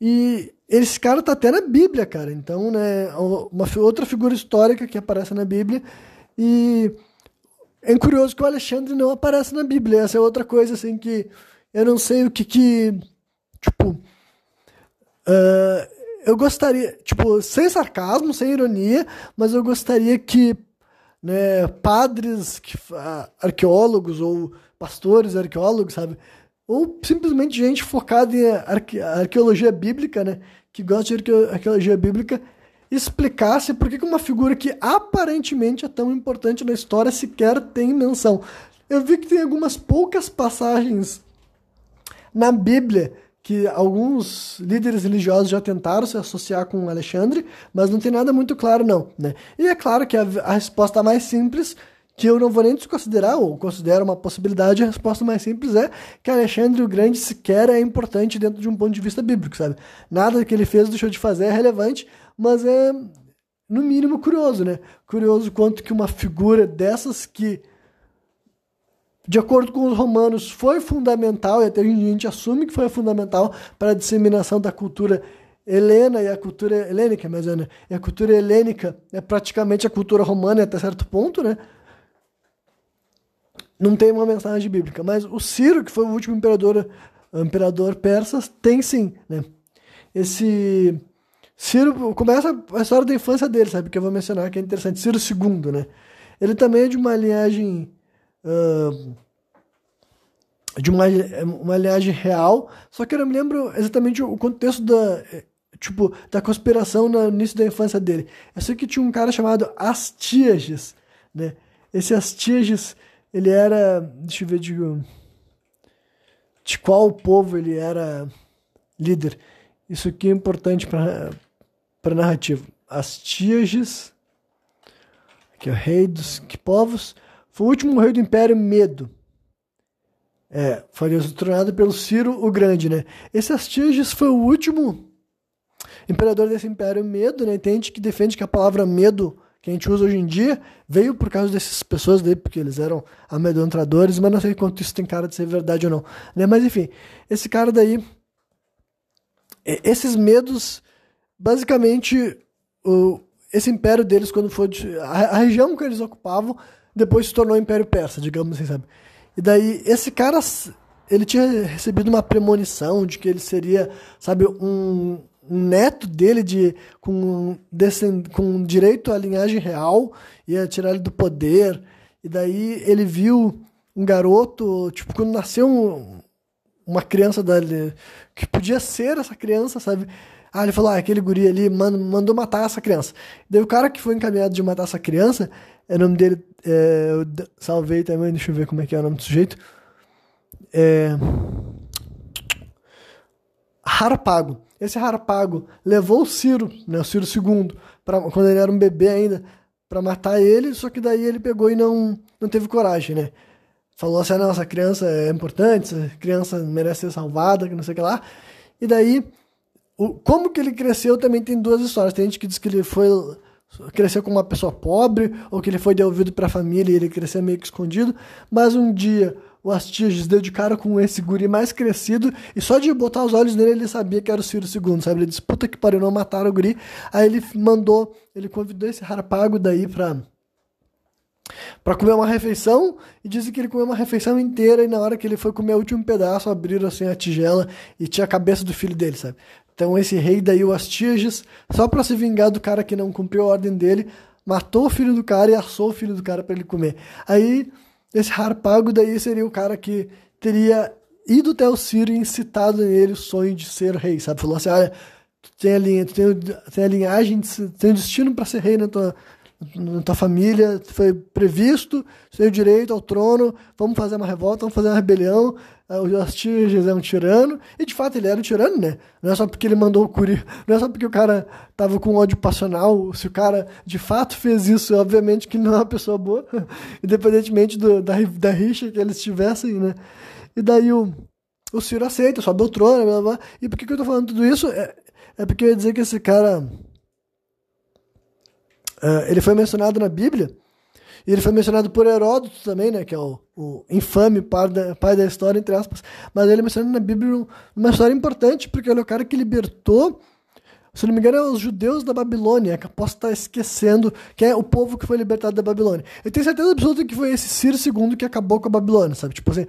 E esse cara tá até na Bíblia, cara. Então, né, uma outra figura histórica que aparece na Bíblia. E é curioso que o Alexandre não aparece na Bíblia. Essa é outra coisa, assim, que eu não sei o que que. Tipo. Uh, eu gostaria, tipo, sem sarcasmo, sem ironia, mas eu gostaria que né, padres, que, arqueólogos ou pastores arqueólogos, sabe? Ou simplesmente gente focada em arque arqueologia bíblica, né? Que gosta de arqueologia bíblica, explicasse por que uma figura que aparentemente é tão importante na história sequer tem menção. Eu vi que tem algumas poucas passagens na Bíblia que alguns líderes religiosos já tentaram se associar com Alexandre, mas não tem nada muito claro não, né? E é claro que a, a resposta mais simples que eu não vou nem desconsiderar, ou considero uma possibilidade, a resposta mais simples é que Alexandre o Grande sequer é importante dentro de um ponto de vista bíblico, sabe? Nada que ele fez ou deixou de fazer é relevante, mas é, no mínimo, curioso, né? Curioso quanto que uma figura dessas que de acordo com os romanos, foi fundamental, e até a gente assume que foi fundamental para a disseminação da cultura helena e a cultura helênica, mas né? e a cultura helênica é praticamente a cultura romana até certo ponto, né? Não tem uma mensagem bíblica, mas o Ciro, que foi o último imperador, imperador persa, tem sim, né? Esse Ciro começa a história da infância dele, sabe? Que eu vou mencionar que é interessante. Ciro II, né? Ele também é de uma linhagem de uma, uma linhagem real, só que eu não me lembro exatamente o contexto da, tipo, da conspiração no início da infância dele. Eu sei que tinha um cara chamado Astíages, né? Esse Astíages, ele era, deixa eu ver de, de qual povo ele era líder. Isso aqui é importante para para narrativa. Astíages, que é o rei dos que povos? Foi o último rei do Império Medo. É, foi destroçado pelo Ciro o Grande, né? Esse Astíages foi o último imperador desse Império Medo, né? Entende que defende que a palavra medo que a gente usa hoje em dia veio por causa dessas pessoas daí, porque eles eram amedrontadores, mas não sei quanto isso tem cara de ser verdade ou não. Né? Mas enfim, esse cara daí, esses medos, basicamente, o, esse império deles, quando foi. A, a, região que eles ocupavam, depois se tornou Império Persa, digamos assim, sabe? E daí, esse cara, ele tinha recebido uma premonição de que ele seria, sabe, um, um neto dele de, com, descend, com direito à linhagem real, ia tirar ele do poder. E daí ele viu um garoto, tipo, quando nasceu um, uma criança dele, que podia ser essa criança, sabe? Ah, ele falou, ah, aquele guri ali mandou matar essa criança. Daí o cara que foi encaminhado de matar essa criança, é o nome dele, é, eu salvei também, deixa eu ver como é que é o nome do sujeito. É... Harpago. Esse Harpago levou o Ciro, né, o Ciro II, pra, quando ele era um bebê ainda, para matar ele, só que daí ele pegou e não, não teve coragem, né? Falou assim, ah, não, essa criança é importante, essa criança merece ser salvada, que não sei o que lá. E daí, o, como que ele cresceu também tem duas histórias. Tem gente que diz que ele foi cresceu como uma pessoa pobre, ou que ele foi devolvido para a família e ele cresceu meio que escondido. Mas um dia o Astiges deu de cara com esse guri mais crescido e só de botar os olhos nele ele sabia que era o Ciro II, sabe? Ele disse, puta que pariu, não mataram o guri. Aí ele mandou, ele convidou esse Harpago daí pra, pra comer uma refeição e disse que ele comeu uma refeição inteira e na hora que ele foi comer o último pedaço, abriram assim a tigela e tinha a cabeça do filho dele, sabe? Então esse rei daí, o Astiges, só para se vingar do cara que não cumpriu a ordem dele, matou o filho do cara e assou o filho do cara para ele comer. Aí esse Harpago daí seria o cara que teria ido até o Ciro e incitado nele o sonho de ser rei, sabe? Falou assim, olha, tu tem a, linha, tu tem, tem a linhagem, tem o destino para ser rei na tua, na tua família, foi previsto, tem o direito ao trono, vamos fazer uma revolta, vamos fazer uma rebelião, ah, o Astiges é um tirano, e de fato ele era um tirano, né? Não é só porque ele mandou o Curi, não é só porque o cara tava com ódio passional, se o cara de fato fez isso, obviamente que ele não é uma pessoa boa, independentemente do, da, da rixa que eles tivessem, né? E daí o, o Ciro aceita, sobe o trono, blá, blá, blá. e por que, que eu tô falando tudo isso? É, é porque eu ia dizer que esse cara, uh, ele foi mencionado na Bíblia, e ele foi mencionado por Heródoto também, né? Que é o, o infame pai da, pai da história, entre aspas. Mas ele é mencionado na Bíblia uma história importante, porque ele é o cara que libertou, se não me engano, é os judeus da Babilônia, que eu posso estar esquecendo, que é o povo que foi libertado da Babilônia. Eu tenho certeza absoluta que foi esse Ciro II que acabou com a Babilônia, sabe? Tipo assim,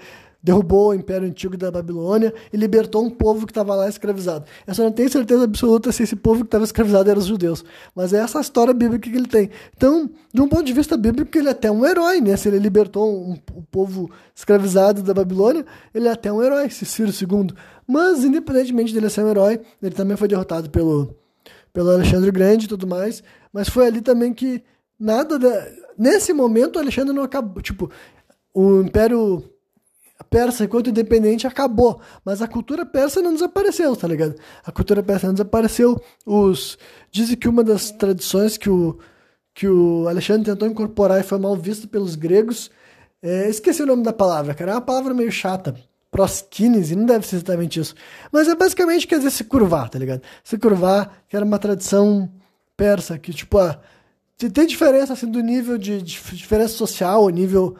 derrubou o Império Antigo da Babilônia e libertou um povo que estava lá escravizado. Eu só não tenho certeza absoluta se esse povo que estava escravizado era os judeus, mas é essa história bíblica que ele tem. Então, de um ponto de vista bíblico, ele é até um herói, né? Se ele libertou um, um povo escravizado da Babilônia, ele é até um herói, esse Ciro II. Mas, independentemente dele ser um herói, ele também foi derrotado pelo, pelo Alexandre Grande e tudo mais, mas foi ali também que nada da... Nesse momento, Alexandre não acabou. Tipo, o Império persa enquanto independente acabou, mas a cultura persa não desapareceu, tá ligado? A cultura persa não desapareceu. Os dizem que uma das tradições que o que o Alexandre tentou incorporar e foi mal visto pelos gregos, é, esqueci o nome da palavra, cara, é uma palavra meio chata. Proskines, não deve ser exatamente isso. Mas é basicamente quer dizer se curvar, tá ligado? Se curvar, que era uma tradição persa, que tipo, ah, tem diferença assim do nível de, de diferença social, o nível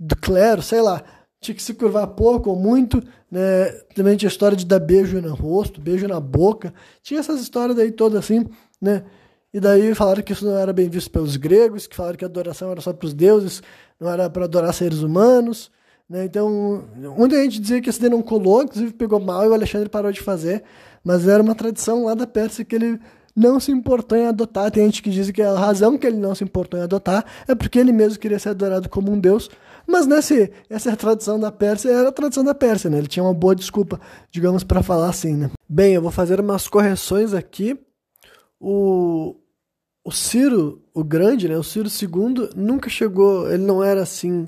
do clero, sei lá tinha que se curvar pouco ou muito, né? Também tinha a história de dar beijo no rosto, beijo na boca. Tinha essas histórias aí todas assim, né? E daí falaram que isso não era bem visto pelos gregos, que falaram que a adoração era só para os deuses, não era para adorar seres humanos. Né? Então, muita gente dizia que esse daí não colou, inclusive pegou mal e o Alexandre parou de fazer, mas era uma tradição lá da Pérsia que ele não se importou em adotar. Tem gente que diz que a razão que ele não se importou em adotar é porque ele mesmo queria ser adorado como um deus, mas nesse, essa é a tradição da Pérsia, era a tradição da Pérsia, né? Ele tinha uma boa desculpa, digamos, para falar assim, né? Bem, eu vou fazer umas correções aqui. O, o Ciro, o grande, né? O Ciro II nunca chegou, ele não era assim.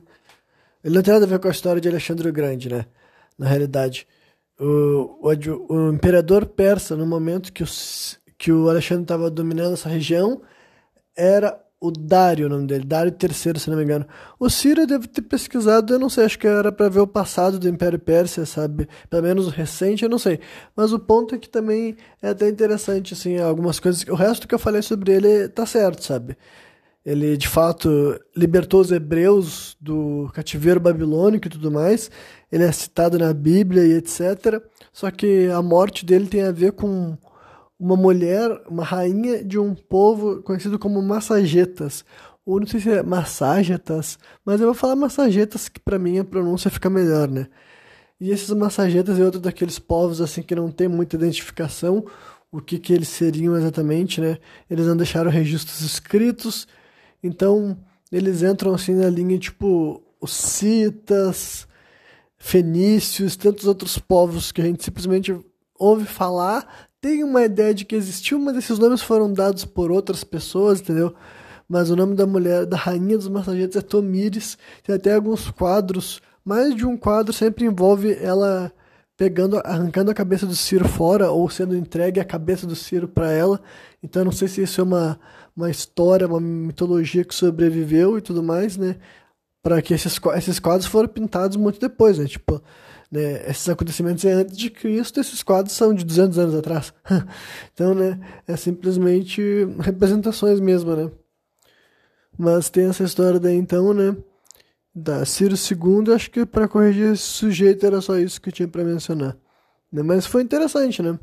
Ele não tem nada a ver com a história de Alexandre o Grande, né? Na realidade. O, o, o imperador persa, no momento que o, que o Alexandre estava dominando essa região, era o Dário, o nome dele, Dário III, se não me engano. O Ciro deve ter pesquisado, eu não sei, acho que era para ver o passado do Império Pérsia, sabe? Pelo menos o recente, eu não sei. Mas o ponto é que também é até interessante, assim, algumas coisas. O resto que eu falei sobre ele tá certo, sabe? Ele, de fato, libertou os hebreus do cativeiro babilônico e tudo mais. Ele é citado na Bíblia e etc. Só que a morte dele tem a ver com uma mulher, uma rainha de um povo conhecido como massagetas. Ou não sei se é massagetas, mas eu vou falar massagetas que para mim a pronúncia fica melhor, né? E esses massagetas é outro daqueles povos assim que não tem muita identificação, o que que eles seriam exatamente, né? Eles não deixaram registros escritos, então eles entram assim na linha tipo os citas, fenícios, tantos outros povos que a gente simplesmente ouve falar, tem uma ideia de que existiu, mas esses nomes foram dados por outras pessoas, entendeu? Mas o nome da mulher, da rainha dos massagetes é Tomires. Tem até alguns quadros, mais de um quadro sempre envolve ela pegando, arrancando a cabeça do Ciro fora ou sendo entregue a cabeça do Ciro para ela. Então não sei se isso é uma, uma história, uma mitologia que sobreviveu e tudo mais, né? Para que esses, esses quadros foram pintados muito depois, né? Tipo, né, esses acontecimentos é antes de Cristo, esses quadros são de 200 anos atrás. então, né, é simplesmente representações mesmo, né? Mas tem essa história daí, então, né, da Ciro II, acho que para corrigir esse sujeito era só isso que eu tinha para mencionar. Né? Mas foi interessante, né?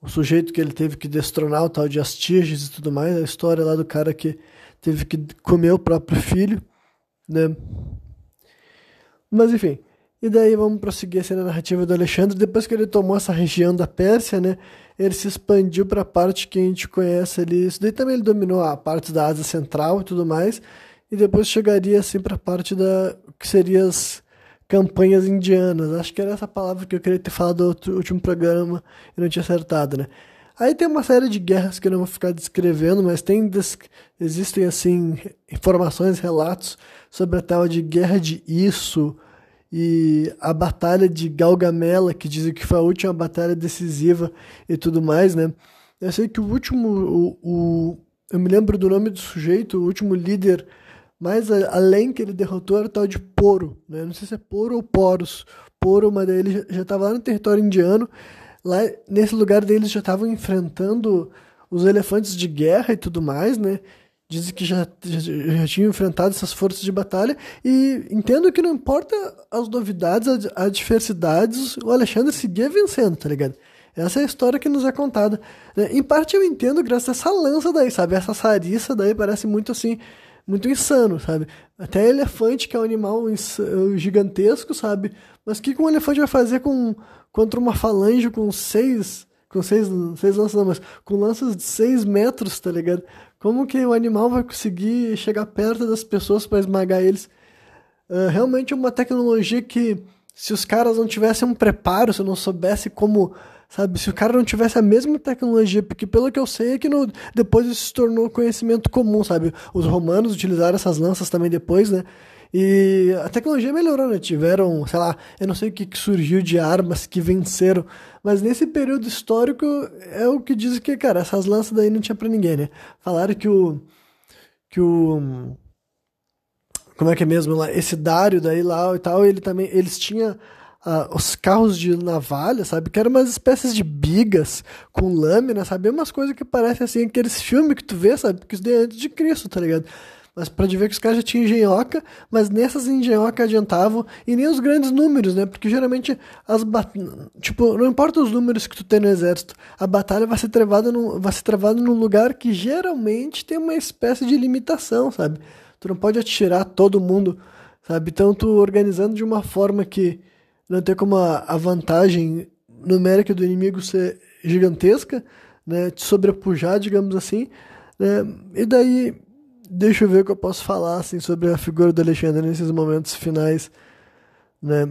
O sujeito que ele teve que destronar o tal de Astíages e tudo mais, a história lá do cara que teve que comer o próprio filho, né? Mas enfim, e daí vamos prosseguir assim, narrativa do Alexandre. Depois que ele tomou essa região da Pérsia, né, ele se expandiu para a parte que a gente conhece ali. Isso daí também ele dominou a parte da Ásia Central e tudo mais. E depois chegaria assim para a parte da que seria as campanhas indianas. Acho que era essa palavra que eu queria ter falado no outro, último programa e não tinha acertado, né? Aí tem uma série de guerras que eu não vou ficar descrevendo, mas tem existem assim informações, relatos sobre a tal de guerra de Isso, e a batalha de Galgamela, que dizem que foi a última batalha decisiva e tudo mais, né? Eu sei que o último, o, o eu me lembro do nome do sujeito, o último líder mais além que ele derrotou era o tal de Poro, né? Não sei se é Poro ou Poros. Poro, mas daí ele já estava lá no território indiano. Lá nesse lugar deles já estavam enfrentando os elefantes de guerra e tudo mais, né? Dizem que já, já, já tinham enfrentado essas forças de batalha e entendo que não importa as novidades, as adversidades, o Alexandre seguia vencendo, tá ligado? Essa é a história que nos é contada. Né? Em parte eu entendo graças a essa lança daí, sabe? Essa sariça daí parece muito assim, muito insano, sabe? Até elefante, que é um animal gigantesco, sabe? Mas o que um elefante vai fazer com, contra uma falange com seis com seis, seis lanças, não, mas com lanças de seis metros, tá ligado? Como que o animal vai conseguir chegar perto das pessoas para esmagar eles? Uh, realmente é uma tecnologia que, se os caras não tivessem um preparo, se não soubesse como, sabe, se o cara não tivesse a mesma tecnologia, porque pelo que eu sei é que no, depois isso se tornou conhecimento comum, sabe? Os romanos utilizaram essas lanças também depois, né? E a tecnologia melhorou, né? Tiveram, sei lá, eu não sei o que, surgiu de armas que venceram, mas nesse período histórico é o que dizem que, cara, essas lanças daí não tinha para ninguém, né? Falaram que o. que o. Como é que é mesmo lá? Esse Dário daí lá e tal, ele também. Eles tinham. Uh, os carros de navalha, sabe? Que eram umas espécies de bigas com lâmina, sabe? Umas coisas que parecem assim, aqueles filmes que tu vê, sabe? Que isso daí é antes de Cristo, tá ligado? Mas pode ver que os caras já tinham engenhoca, mas nessas engenhoca adiantavam, e nem os grandes números, né? Porque geralmente as bat... tipo, não importa os números que tu tem no exército, a batalha vai ser travada num, vai ser travada num lugar que geralmente tem uma espécie de limitação, sabe? Tu não pode atirar todo mundo, sabe? Então tu organizando de uma forma que não tem como a, a vantagem numérica do inimigo ser gigantesca, né? Te sobrepujar, digamos assim, né? E daí deixa eu ver o que eu posso falar assim, sobre a figura do Alexandre nesses momentos finais. Né?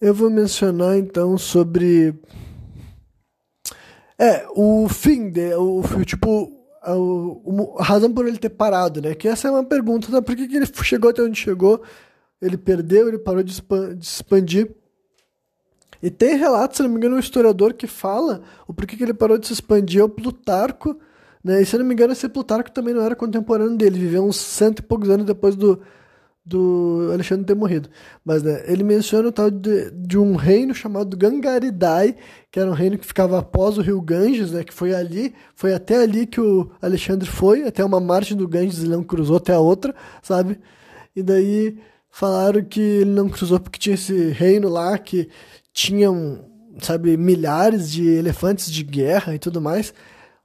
Eu vou mencionar então sobre. É, o fim, de, o, tipo, a, a, razão por ele ter parado, né? Que essa é uma pergunta, né? Por que, que ele chegou até onde chegou? Ele perdeu, ele parou de, expandir. E tem relatos, se não me engano, um historiador que fala o porquê que ele parou de se expandir é o Plutarco né? E se eu não me engano, esse Plutarco também não era contemporâneo dele, viveu uns cento e poucos anos depois do, do Alexandre ter morrido. Mas né, ele menciona o tal de, de um reino chamado Gangaridai, que era um reino que ficava após o rio Ganges, né, que foi ali, foi até ali que o Alexandre foi, até uma margem do Ganges ele não cruzou até a outra, sabe? E daí falaram que ele não cruzou porque tinha esse reino lá que tinha um, sabe, milhares de elefantes de guerra e tudo mais.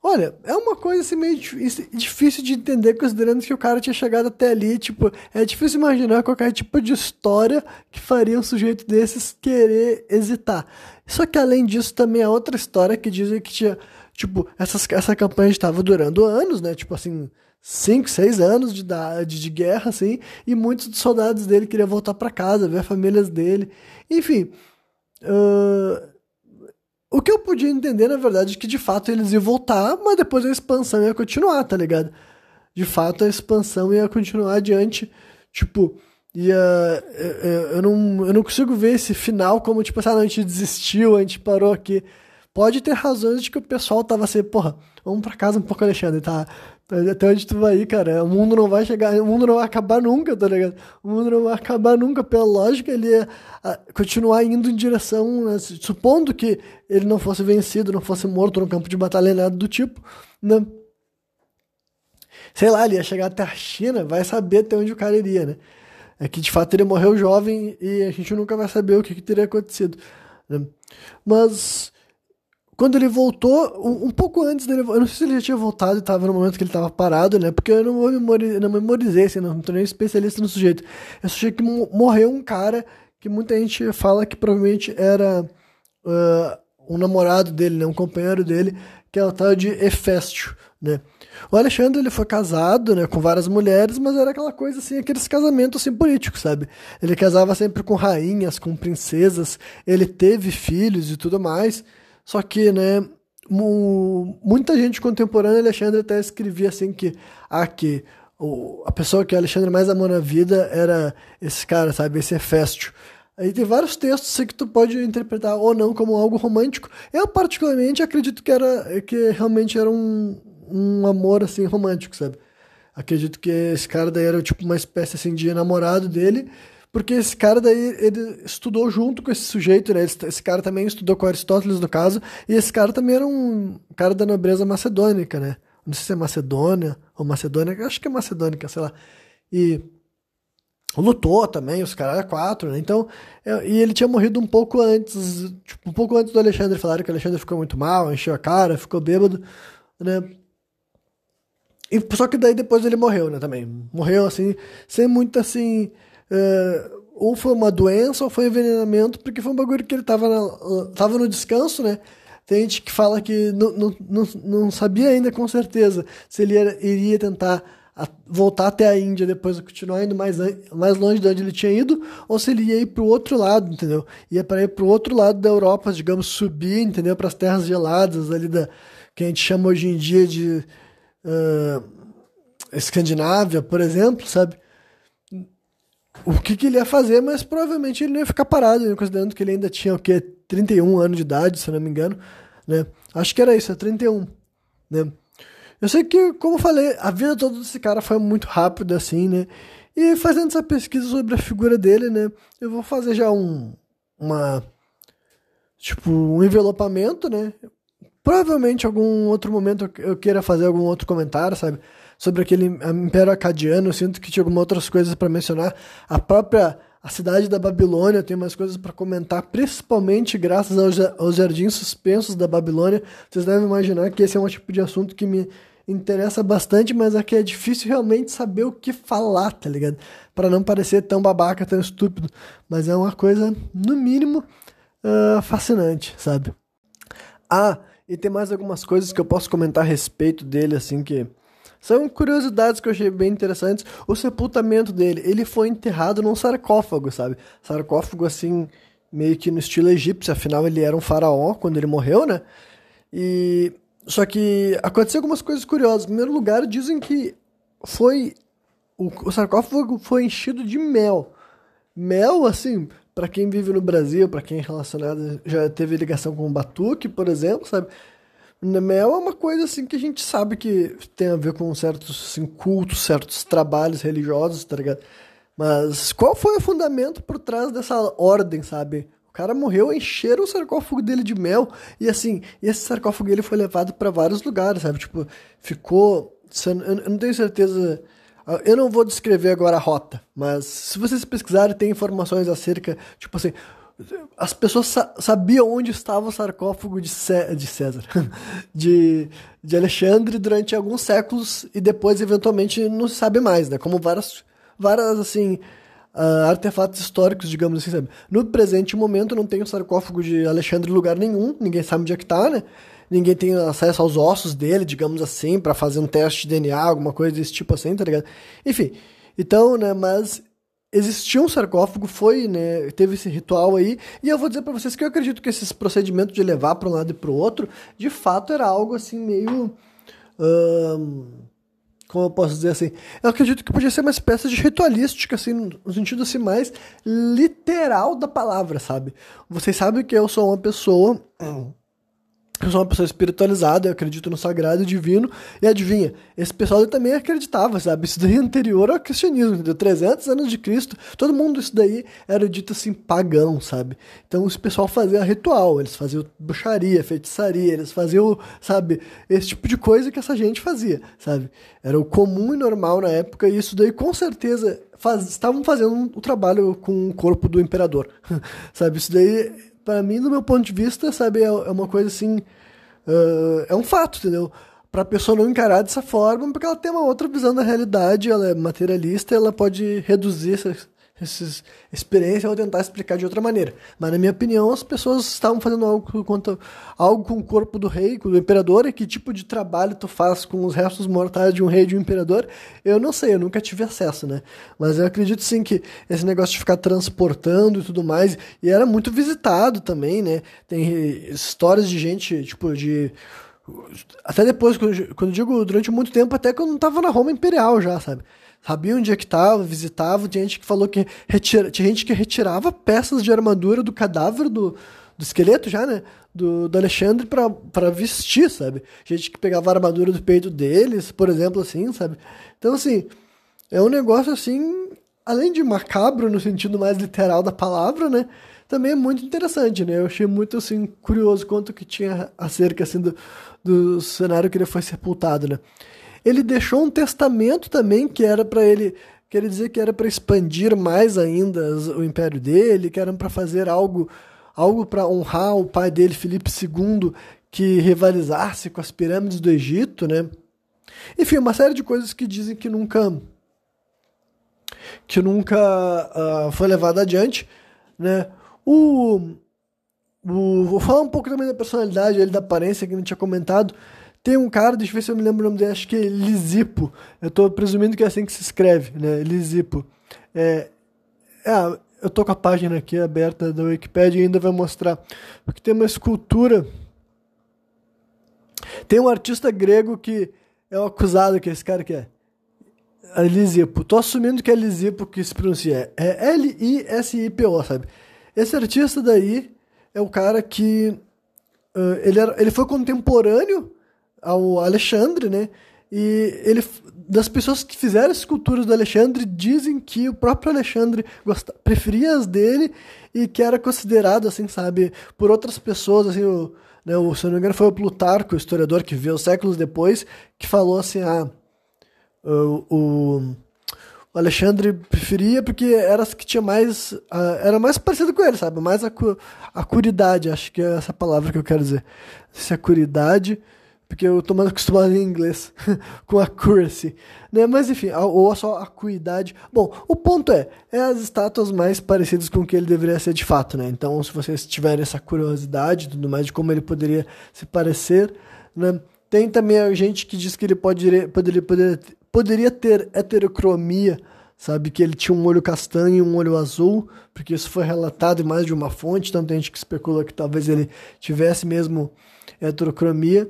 Olha, é uma coisa assim meio difícil de entender, considerando que o cara tinha chegado até ali. Tipo, é difícil imaginar qualquer tipo de história que faria um sujeito desses querer hesitar. Só que além disso, também é outra história que dizem que tinha. Tipo, essas, essa campanha estava durando anos, né? Tipo assim, 5, 6 anos de idade de guerra, assim, e muitos dos soldados dele queriam voltar para casa, ver as famílias dele. Enfim. Uh, o que eu podia entender, na verdade, é que de fato eles iam voltar, mas depois a expansão ia continuar, tá ligado? De fato a expansão ia continuar adiante. Tipo, ia. Eu, eu, não, eu não consigo ver esse final como, tipo ah, a gente desistiu, a gente parou aqui. Pode ter razões de que o pessoal tava assim, porra, vamos pra casa um pouco, Alexandre, tá? Até onde tu vai ir, cara? O mundo não vai chegar, o mundo não vai acabar nunca, tá ligado? O mundo não vai acabar nunca. Pela lógica, ele ia ah, continuar indo em direção, né? supondo que ele não fosse vencido, não fosse morto no campo de batalha, nada do tipo, né? Sei lá, ele ia chegar até a China, vai saber até onde o cara iria, né? É que de fato ele morreu jovem e a gente nunca vai saber o que, que teria acontecido. Né? Mas quando ele voltou, um, um, pouco antes dele, eu não sei se ele já tinha voltado e estava no momento que ele estava parado, né? Porque eu não, não memorizei, assim, não tô nem especialista no sujeito. Eu achei que morreu um cara que muita gente fala que provavelmente era uh, um namorado dele, né? Um companheiro dele, que é o tal de Heféstio, né? O Alexandre ele foi casado, né, com várias mulheres, mas era aquela coisa assim, aqueles casamentos assim políticos, sabe? Ele casava sempre com rainhas, com princesas, ele teve filhos e tudo mais. Só que, né, muita gente contemporânea, Alexandre até escrevia assim que, ah, que o, a pessoa que Alexandre mais amou na vida era esse cara, sabe, esse Heféstio. Aí tem vários textos assim, que tu pode interpretar ou não como algo romântico. Eu particularmente acredito que era que realmente era um, um amor assim romântico, sabe? Acredito que esse cara daí era tipo uma espécie assim de namorado dele porque esse cara daí, ele estudou junto com esse sujeito, né? Esse cara também estudou com Aristóteles, no caso, e esse cara também era um cara da nobreza macedônica, né? Não sei se é Macedônia ou Macedônia, acho que é macedônica, sei lá. E lutou também, os caras quatro, né? Então, é, e ele tinha morrido um pouco antes, tipo, um pouco antes do Alexandre. Falaram que o Alexandre ficou muito mal, encheu a cara, ficou bêbado, né? E, só que daí depois ele morreu, né, também. Morreu, assim, sem muito, assim, Uh, ou foi uma doença ou foi envenenamento, porque foi um bagulho que ele tava, na, tava no descanso, né? Tem gente que fala que não, não, não, sabia ainda com certeza se ele era, iria tentar a, voltar até a Índia depois continuar indo mais, mais longe de onde ele tinha ido, ou se ele ia ir para o outro lado, entendeu? Ia para ir para o outro lado da Europa, digamos, subir, entendeu? Para as terras geladas ali da que a gente chama hoje em dia de uh, Escandinávia, por exemplo, sabe? O que, que, ele ia fazer, mas provavelmente ele não ia ficar parado, né? considerando que ele ainda tinha o quê? 31 anos de idade, se não me engano, né? Acho que era isso, é 31, né? Eu sei que, como eu falei, a vida toda desse cara foi muito rápida, assim, né? E fazendo essa pesquisa sobre a figura dele, né? Eu vou fazer já um, uma, tipo, um envelopamento, né? Provavelmente algum outro momento eu queira fazer algum outro comentário, sabe? Sobre aquele Império Acadiano, sinto que tinha algumas outras coisas para mencionar. A própria a cidade da Babilônia tem umas coisas para comentar, principalmente graças aos, aos jardins suspensos da Babilônia. Vocês devem imaginar que esse é um tipo de assunto que me interessa bastante, mas aqui é difícil realmente saber o que falar, tá ligado? Para não parecer tão babaca, tão estúpido. Mas é uma coisa, no mínimo, uh, fascinante, sabe? Ah, e tem mais algumas coisas que eu posso comentar a respeito dele, assim, que são curiosidades que eu achei bem interessantes. O sepultamento dele, ele foi enterrado num sarcófago, sabe? Sarcófago assim, meio que no estilo egípcio, afinal ele era um faraó quando ele morreu, né? E só que aconteceu algumas coisas curiosas. Em primeiro lugar, dizem que foi o, sarcófago foi enchido de mel. Mel, assim, para quem vive no Brasil, para quem é relacionado, já teve ligação com o batuque, por exemplo, sabe? Mel é uma coisa assim que a gente sabe que tem a ver com certos assim, cultos, certos trabalhos religiosos, tá ligado? Mas qual foi o fundamento por trás dessa ordem, sabe? O cara morreu, encheram o sarcófago dele de mel e assim, esse sarcófago ele foi levado para vários lugares, sabe? Tipo, ficou, eu não tenho certeza, eu não vou descrever agora a rota, mas se vocês pesquisarem tem informações acerca, tipo assim, as pessoas sa sabiam onde estava o sarcófago de, Cé de César, de, de Alexandre durante alguns séculos e depois eventualmente não se sabe mais, né? Como várias, várias assim uh, artefatos históricos, digamos assim, sabe? No presente momento não tem o sarcófago de Alexandre em lugar nenhum, ninguém sabe onde é que tá, né? Ninguém tem acesso aos ossos dele, digamos assim, para fazer um teste de DNA, alguma coisa desse tipo assim, tá ligado? Enfim, então, né, mas existia um sarcófago, foi, né, teve esse ritual aí, e eu vou dizer para vocês que eu acredito que esses procedimentos de levar para um lado e para o outro, de fato era algo assim meio como eu posso dizer assim, eu acredito que podia ser uma espécie de ritualística, assim, no sentido assim mais literal da palavra, sabe? Vocês sabem que eu sou uma pessoa eu sou uma pessoa espiritualizada, eu acredito no sagrado e divino, e adivinha, esse pessoal também acreditava, sabe? Isso daí é anterior ao cristianismo, entendeu? 300 anos de Cristo, todo mundo isso daí era dito assim, pagão, sabe? Então esse pessoal fazia ritual, eles faziam bruxaria, feitiçaria, eles faziam, sabe, esse tipo de coisa que essa gente fazia, sabe? Era o comum e normal na época, e isso daí com certeza faz, estavam fazendo o trabalho com o corpo do imperador, sabe? Isso daí para mim, do meu ponto de vista, sabe, é, é uma coisa assim. Uh, é um fato, entendeu? Para a pessoa não encarar dessa forma, porque ela tem uma outra visão da realidade, ela é materialista, ela pode reduzir essas, essas experiências ou tentar explicar de outra maneira. Mas, na minha opinião, as pessoas estavam fazendo algo, quanto, algo com o corpo do rei, do imperador, e que tipo de trabalho tu faz com os restos mortais de um rei e de um imperador, eu não sei, eu nunca tive acesso, né? Mas eu acredito sim que esse negócio de ficar transportando e tudo mais, e era muito visitado também, né? Tem histórias de gente, tipo, de até depois, quando, quando digo durante muito tempo, até que eu não estava na Roma Imperial já, sabe? Sabia onde é que estava, visitava. Tinha gente que falou que retira, tinha gente que retirava peças de armadura do cadáver do, do esqueleto já, né? Do, do Alexandre para vestir, sabe? Gente que pegava a armadura do peito deles, por exemplo, assim, sabe? Então, assim, é um negócio assim, além de macabro no sentido mais literal da palavra, né? Também é muito interessante, né? Eu achei muito, assim, curioso quanto que tinha acerca, assim, do, do cenário que ele foi sepultado, né? Ele deixou um testamento também que era para ele quer dizer que era para expandir mais ainda o império dele, que era para fazer algo algo para honrar o pai dele, Filipe II, que rivalizasse com as pirâmides do Egito, né? Enfim, uma série de coisas que dizem que nunca que nunca uh, foi levado adiante, né? O, o, vou falar um pouco também da personalidade, ele da aparência que não tinha comentado. Tem um cara, deixa eu ver se eu me lembro o nome dele, acho que é Lisipo. Eu tô presumindo que é assim que se escreve, né? Lisipo. É, é, eu tô com a página aqui aberta da Wikipedia e ainda vai mostrar. Porque tem uma escultura. Tem um artista grego que é o acusado, que é esse cara que é. é Lisipo. Tô assumindo que é Lisipo que se pronuncia. É L-I-S-I-P-O, sabe? Esse artista daí é o cara que. Uh, ele, era, ele foi contemporâneo ao Alexandre, né? E ele, das pessoas que fizeram esculturas do Alexandre, dizem que o próprio Alexandre gosta, preferia as dele e que era considerado, assim, sabe, por outras pessoas, assim, o, né, o, se não me engano foi o Plutarco, o historiador que veio séculos depois, que falou assim, ah, o, o Alexandre preferia porque era as que tinha mais, uh, era mais parecido com ele, sabe, mais a, a curidade, acho que é essa palavra que eu quero dizer, se a curidade porque eu tô mais acostumado em inglês com accuracy, né? Mas enfim, ou só acuidade. Bom, o ponto é, é as estátuas mais parecidas com o que ele deveria ser de fato, né? Então, se vocês tiverem essa curiosidade e tudo mais de como ele poderia se parecer, né? Tem também a gente que diz que ele pode, poderia, poderia, poderia ter heterocromia, sabe? Que ele tinha um olho castanho e um olho azul, porque isso foi relatado em mais de uma fonte, então tem gente que especula que talvez ele tivesse mesmo heterocromia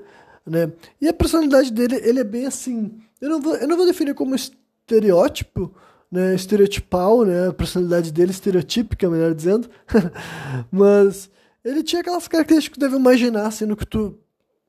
né? E a personalidade dele, ele é bem assim, eu não vou, eu não vou definir como estereótipo, né, estereotipal, né, a personalidade dele estereotípica, melhor dizendo, mas ele tinha aquelas características que deve imaginar, assim, no que tu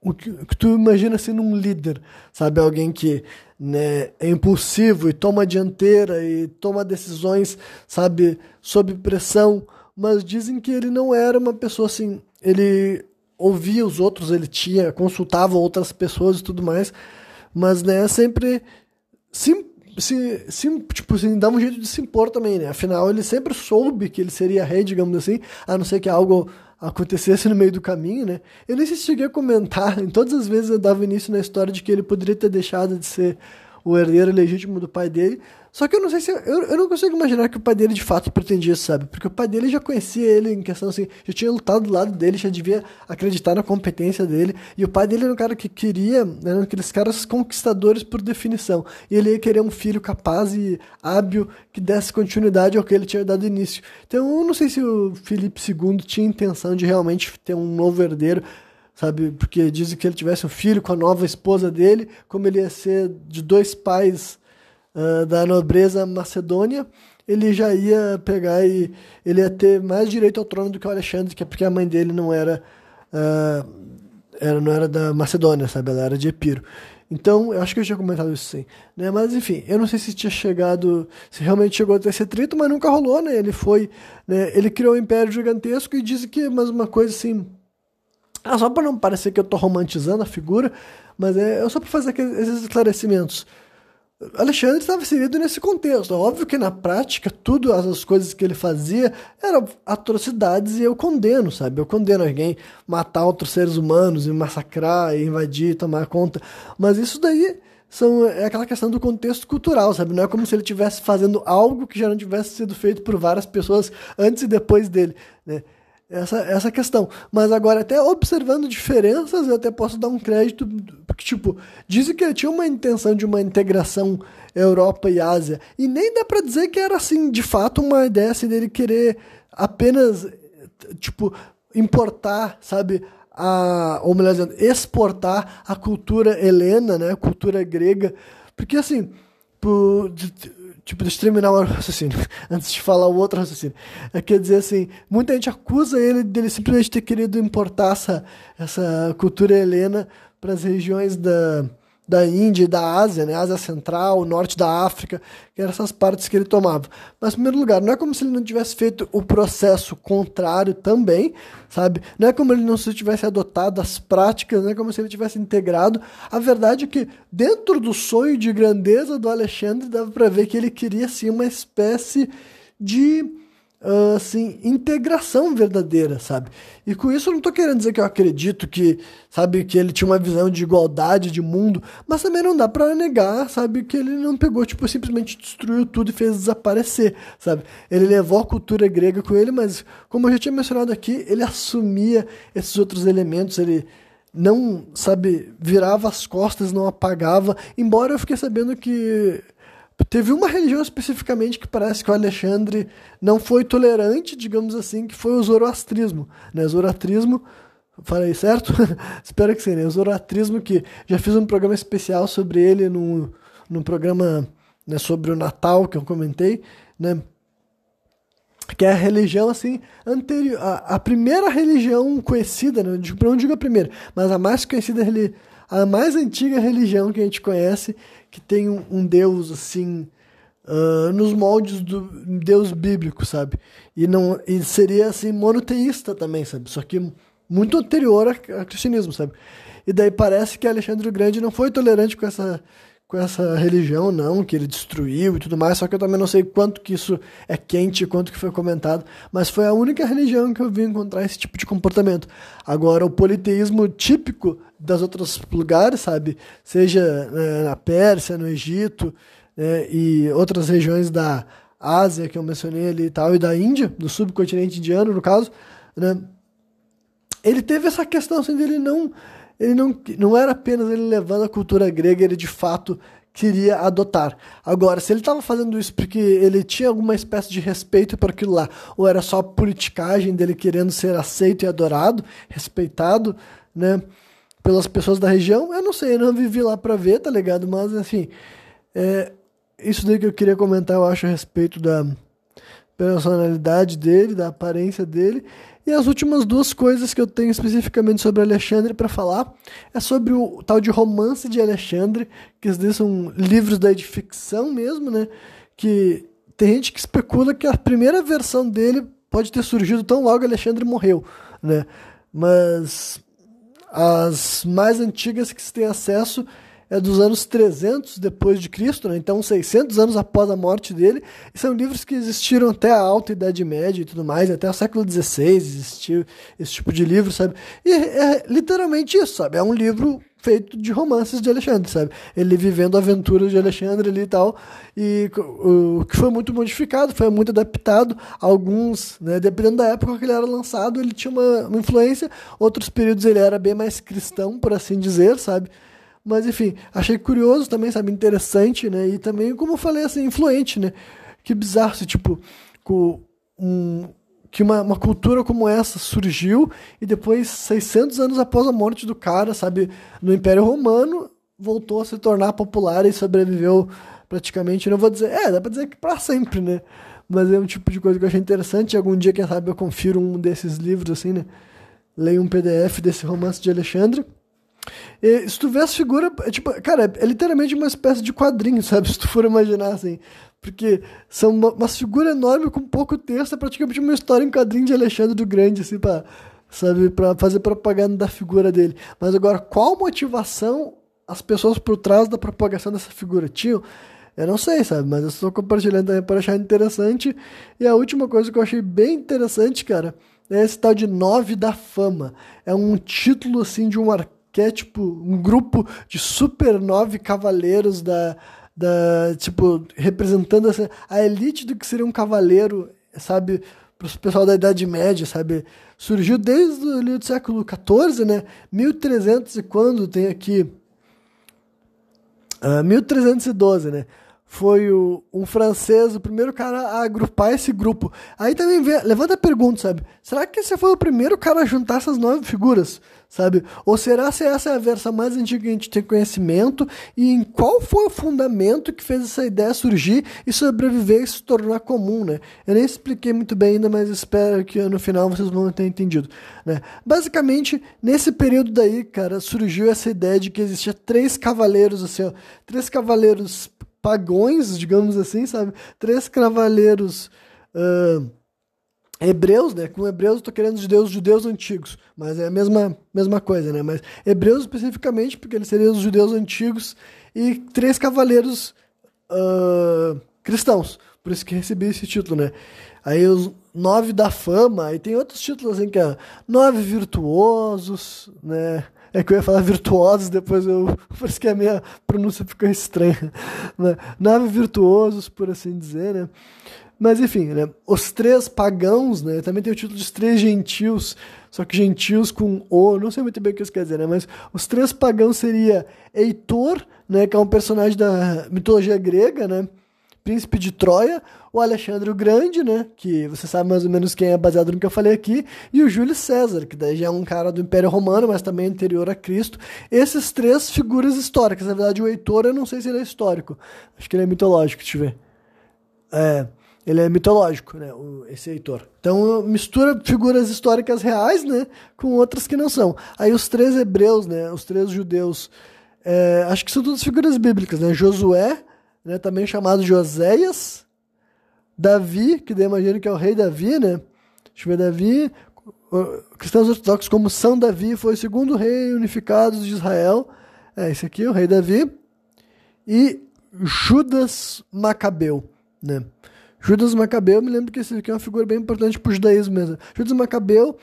o que, que, tu imagina sendo um líder, sabe? Alguém que né, é impulsivo e toma a dianteira e toma decisões, sabe, sob pressão, mas dizem que ele não era uma pessoa assim. Ele ouvia os outros, ele tinha, consultava outras pessoas e tudo mais, mas né, sempre sim, se, se, tipo, assim, dá um jeito de se impor também, né? Afinal, ele sempre soube que ele seria rei, digamos assim, a não ser que algo acontecesse no meio do caminho, né? Eu nem sei se cheguei a comentar, em todas as vezes eu dava início na história de que ele poderia ter deixado de ser o herdeiro legítimo do pai dele, só que eu não sei se. Eu, eu não consigo imaginar que o pai dele de fato pretendia, sabe? Porque o pai dele já conhecia ele em questão assim, já tinha lutado do lado dele, já devia acreditar na competência dele. E o pai dele era um cara que queria, né, aqueles caras conquistadores por definição. E ele ia querer um filho capaz e hábil que desse continuidade ao que ele tinha dado início. Então eu não sei se o Felipe II tinha intenção de realmente ter um novo herdeiro sabe? Porque dizem que ele tivesse um filho com a nova esposa dele, como ele ia ser de dois pais uh, da nobreza macedônia, ele já ia pegar e ele ia ter mais direito ao trono do que o Alexandre, que é porque a mãe dele não era, uh, era não era da Macedônia, sabe? Ela era de Epiro. Então, eu acho que eu tinha comentado isso sim. Né? Mas, enfim, eu não sei se tinha chegado, se realmente chegou a ter esse atrito, mas nunca rolou, né? Ele foi, né? ele criou um império gigantesco e disse que, mas uma coisa assim, ah, só para não parecer que eu estou romantizando a figura, mas é só para fazer esses esclarecimentos. Alexandre estava inserido nesse contexto. Óbvio que na prática, tudo as coisas que ele fazia eram atrocidades e eu condeno, sabe? Eu condeno alguém matar outros seres humanos e massacrar, e invadir, tomar conta. Mas isso daí são, é aquela questão do contexto cultural, sabe? Não é como se ele estivesse fazendo algo que já não tivesse sido feito por várias pessoas antes e depois dele, né? Essa, essa questão. Mas agora, até observando diferenças, eu até posso dar um crédito, porque, tipo, dizem que ele tinha uma intenção de uma integração Europa e Ásia, e nem dá para dizer que era, assim, de fato, uma ideia assim, dele querer apenas, tipo, importar, sabe, a, ou melhor dizendo, exportar a cultura helena, né, a cultura grega, porque, assim, Tipo, deixa eu terminar o raciocínio, antes de falar o outro raciocínio. É, quer dizer assim, muita gente acusa ele dele simplesmente ter querido importar essa, essa cultura helena para as regiões da, da Índia e da Ásia, né? Ásia Central, norte da África, que eram essas partes que ele tomava. Mas, em primeiro lugar, não é como se ele não tivesse feito o processo contrário também, sabe? Não é como ele não se tivesse adotado as práticas, não é como se ele tivesse integrado. A verdade é que, dentro do sonho de grandeza do Alexandre, dava para ver que ele queria, sim, uma espécie de assim, integração verdadeira, sabe? E com isso eu não estou querendo dizer que eu acredito que, sabe, que ele tinha uma visão de igualdade de mundo, mas também não dá para negar, sabe, que ele não pegou, tipo, simplesmente destruiu tudo e fez desaparecer, sabe? Ele levou a cultura grega com ele, mas como eu já tinha mencionado aqui, ele assumia esses outros elementos, ele não, sabe, virava as costas, não apagava, embora eu fiquei sabendo que Teve uma religião especificamente que parece que o Alexandre não foi tolerante, digamos assim, que foi o zoroastrismo. Né? Zoroastrismo, falei certo? Espero que sim, né? O zoroastrismo que já fiz um programa especial sobre ele no, no programa né, sobre o Natal que eu comentei, né? que é a religião assim anterior, a, a primeira religião conhecida, né? não digo a primeira, mas a mais conhecida, a mais antiga religião que a gente conhece, que tem um, um Deus assim uh, nos moldes do Deus bíblico, sabe? E não e seria assim monoteísta também, sabe? Só que muito anterior ao cristianismo, sabe? E daí parece que Alexandre o Grande não foi tolerante com essa com essa religião, não, que ele destruiu e tudo mais, só que eu também não sei quanto que isso é quente, quanto que foi comentado, mas foi a única religião que eu vi encontrar esse tipo de comportamento. Agora, o politeísmo típico das outros lugares, sabe, seja né, na Pérsia, no Egito né, e outras regiões da Ásia que eu mencionei ali e tal, e da Índia, do subcontinente indiano, no caso, né, ele teve essa questão assim, dele não ele não, não era apenas ele levando a cultura grega, ele de fato queria adotar. Agora, se ele estava fazendo isso porque ele tinha alguma espécie de respeito por aquilo lá, ou era só politicagem dele querendo ser aceito e adorado, respeitado, né, pelas pessoas da região, eu não sei, eu não vivi lá para ver, tá ligado? Mas, assim, é, isso daí que eu queria comentar, eu acho, a respeito da personalidade dele, da aparência dele, e as últimas duas coisas que eu tenho especificamente sobre Alexandre para falar é sobre o tal de romance de Alexandre, que são livros daí de ficção mesmo, né? Que tem gente que especula que a primeira versão dele pode ter surgido tão logo Alexandre morreu, né? Mas as mais antigas que se tem acesso é dos anos 300 depois de Cristo, né? então 600 anos após a morte dele. E são livros que existiram até a alta Idade Média e tudo mais, até o século XVI existiu esse tipo de livro, sabe? E é literalmente isso, sabe? É um livro feito de romances de Alexandre, sabe? Ele vivendo aventuras de Alexandre ali e tal, e o que foi muito modificado, foi muito adaptado. Alguns, né, dependendo da época que ele era lançado, ele tinha uma, uma influência. Outros períodos ele era bem mais cristão, por assim dizer, sabe? Mas enfim, achei curioso também, sabe? Interessante, né? E também, como eu falei, assim, influente, né? Que bizarro, se, tipo, com um, que uma, uma cultura como essa surgiu e depois, 600 anos após a morte do cara, sabe, no Império Romano, voltou a se tornar popular e sobreviveu praticamente, não vou dizer, é, dá pra dizer que para sempre, né? Mas é um tipo de coisa que eu achei interessante. Algum dia, quem sabe, eu confiro um desses livros, assim, né? Leio um PDF desse romance de Alexandre. E, se tu vê as figuras, é tipo, cara, é literalmente uma espécie de quadrinho, sabe? Se tu for imaginar assim. Porque são uma, umas figuras enormes com pouco texto, é praticamente uma história em quadrinho de Alexandre do Grande, assim, pra, sabe, pra fazer propaganda da figura dele. Mas agora, qual motivação as pessoas por trás da propagação dessa figura tinham? Eu não sei, sabe? Mas eu estou compartilhando para achar interessante. E a última coisa que eu achei bem interessante, cara, é esse tal de Nove da Fama. É um título, assim, de um arquétipo, um grupo de super nove cavaleiros da da tipo representando essa, a elite do que seria um cavaleiro, sabe, para o pessoal da Idade Média, sabe? Surgiu desde o século XIV, né? 1300 e quando tem aqui uh, ah, 1312, né? Foi o, um francês, o primeiro cara a agrupar esse grupo. Aí também levanta a pergunta, sabe? Será que esse foi o primeiro cara a juntar essas nove figuras? sabe? Ou será se essa é a versão mais antiga que a gente tem conhecimento e em qual foi o fundamento que fez essa ideia surgir e sobreviver e se tornar comum, né? Eu nem expliquei muito bem ainda, mas espero que no final vocês vão ter entendido, né? Basicamente, nesse período daí, cara, surgiu essa ideia de que existia três cavaleiros, assim, ó, três cavaleiros pagões, digamos assim, sabe? Três cavaleiros... Uh, Hebreus, né? Com Hebreus eu tô querendo os judeus, judeus antigos, mas é a mesma, mesma coisa, né? Mas Hebreus especificamente, porque eles seriam os judeus antigos e três cavaleiros uh, cristãos, por isso que recebi esse título, né? Aí os nove da fama, e tem outros títulos assim que é nove virtuosos, né? É que eu ia falar virtuosos, depois eu. Por isso que a minha pronúncia ficou estranha. Né? Nove virtuosos, por assim dizer, né? Mas enfim, né? Os três pagãos, né? Também tem o título de três gentios, só que gentios com o, não sei muito bem o que isso quer dizer, né? Mas os três pagãos seria Heitor, né? Que é um personagem da mitologia grega, né? Príncipe de Troia, o Alexandre o Grande, né? Que você sabe mais ou menos quem é baseado no que eu falei aqui, e o Júlio César, que daí já é um cara do Império Romano, mas também anterior a Cristo. Esses três figuras históricas. Na verdade, o Heitor, eu não sei se ele é histórico. Acho que ele é mitológico, deixa eu ver. É ele é mitológico, né, esse Heitor. Então mistura figuras históricas reais, né, com outras que não são. Aí os três hebreus, né, os três judeus, é, acho que são todas figuras bíblicas, né, Josué, né, também chamado Joséias, Davi, que daí imagino que é o rei Davi, né, deixa eu ver, Davi, cristãos ortodoxos como São Davi, foi o segundo rei unificado de Israel, é esse aqui, o rei Davi, e Judas Macabeu, né, Judas Macabeu, eu me lembro que esse aqui é uma figura bem importante para o judaísmo mesmo. Judas Macabeu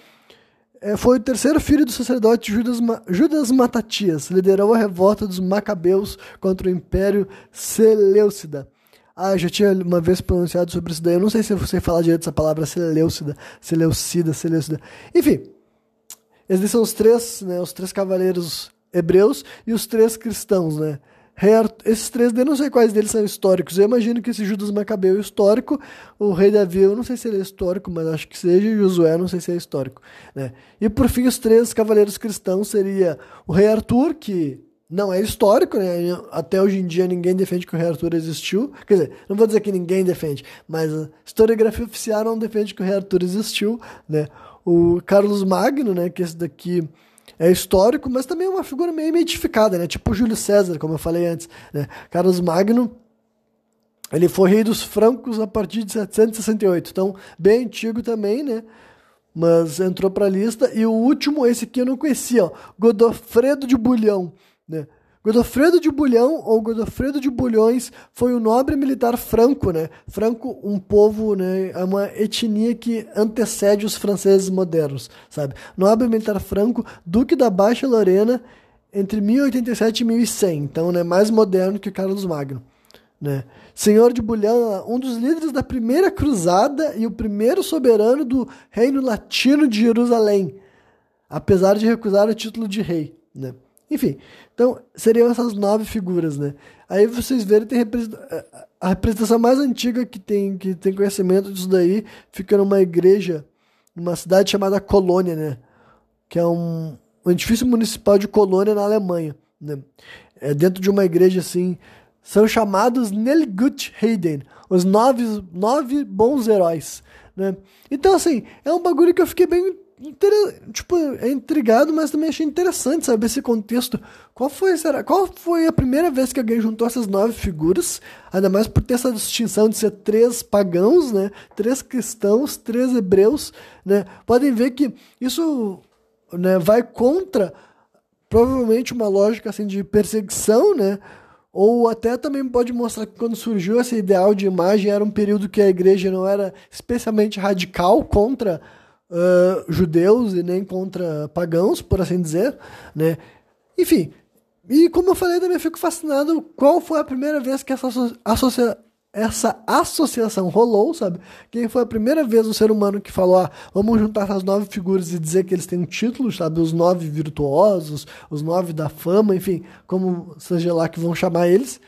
foi o terceiro filho do sacerdote Judas, Judas Matatias, liderou a revolta dos Macabeus contra o Império Seleucida. Ah, eu já tinha uma vez pronunciado sobre isso daí, eu não sei se sei falar direito essa palavra Seleucida, Seleucida, Seleucida. Enfim, esses são os três, né, os três cavaleiros hebreus e os três cristãos, né? Arthur, esses três, eu não sei quais deles são históricos. Eu imagino que esse Judas Macabeu é histórico. O rei Davi, eu não sei se ele é histórico, mas acho que seja. E Josué, não sei se é histórico. Né? E por fim, os três cavaleiros cristãos seria o rei Arthur, que não é histórico, né? Até hoje em dia ninguém defende que o rei Arthur existiu. Quer dizer, não vou dizer que ninguém defende, mas a historiografia oficial não defende que o rei Arthur existiu, né? O Carlos Magno, né? Que esse daqui é histórico, mas também é uma figura meio mitificada, né? Tipo Júlio César, como eu falei antes. Né? Carlos Magno, ele foi rei dos francos a partir de 768, então bem antigo também, né? Mas entrou para a lista. E o último, esse aqui eu não conhecia, ó, Godofredo de Bulhão, né? Godofredo de Bulhão ou Godofredo de Bulhões foi um nobre militar franco, né? Franco, um povo, né? É uma etnia que antecede os franceses modernos, sabe? Nobre militar franco, duque da Baixa Lorena entre 1087 e 1100, então, né? Mais moderno que Carlos Magno. Né? Senhor de Bulhão, um dos líderes da primeira cruzada e o primeiro soberano do reino latino de Jerusalém, apesar de recusar o título de rei. Né? Enfim, então seriam essas nove figuras. Né? Aí vocês verem, tem a representação mais antiga que tem, que tem conhecimento disso daí fica numa igreja, numa cidade chamada Colônia, né? que é um, um edifício municipal de Colônia na Alemanha. Né? É dentro de uma igreja assim são chamados Nelgut Heiden, os nove, nove bons heróis, né? Então, assim, é um bagulho que eu fiquei bem tipo, é intrigado, mas também achei interessante saber esse contexto. Qual foi, será, qual foi a primeira vez que alguém juntou essas nove figuras? Ainda mais por ter essa distinção de ser três pagãos, né? Três cristãos, três hebreus, né? Podem ver que isso né, vai contra provavelmente uma lógica assim de perseguição, né? Ou até também pode mostrar que quando surgiu esse ideal de imagem era um período que a igreja não era especialmente radical contra uh, judeus e nem contra pagãos, por assim dizer, né? Enfim, e como eu falei, também fico fascinado qual foi a primeira vez que essa associa essa associação rolou, sabe? Quem foi a primeira vez um ser humano que falou, ah, vamos juntar essas nove figuras e dizer que eles têm um título, sabe? Os nove virtuosos, os nove da fama, enfim, como seja lá que vão chamar eles.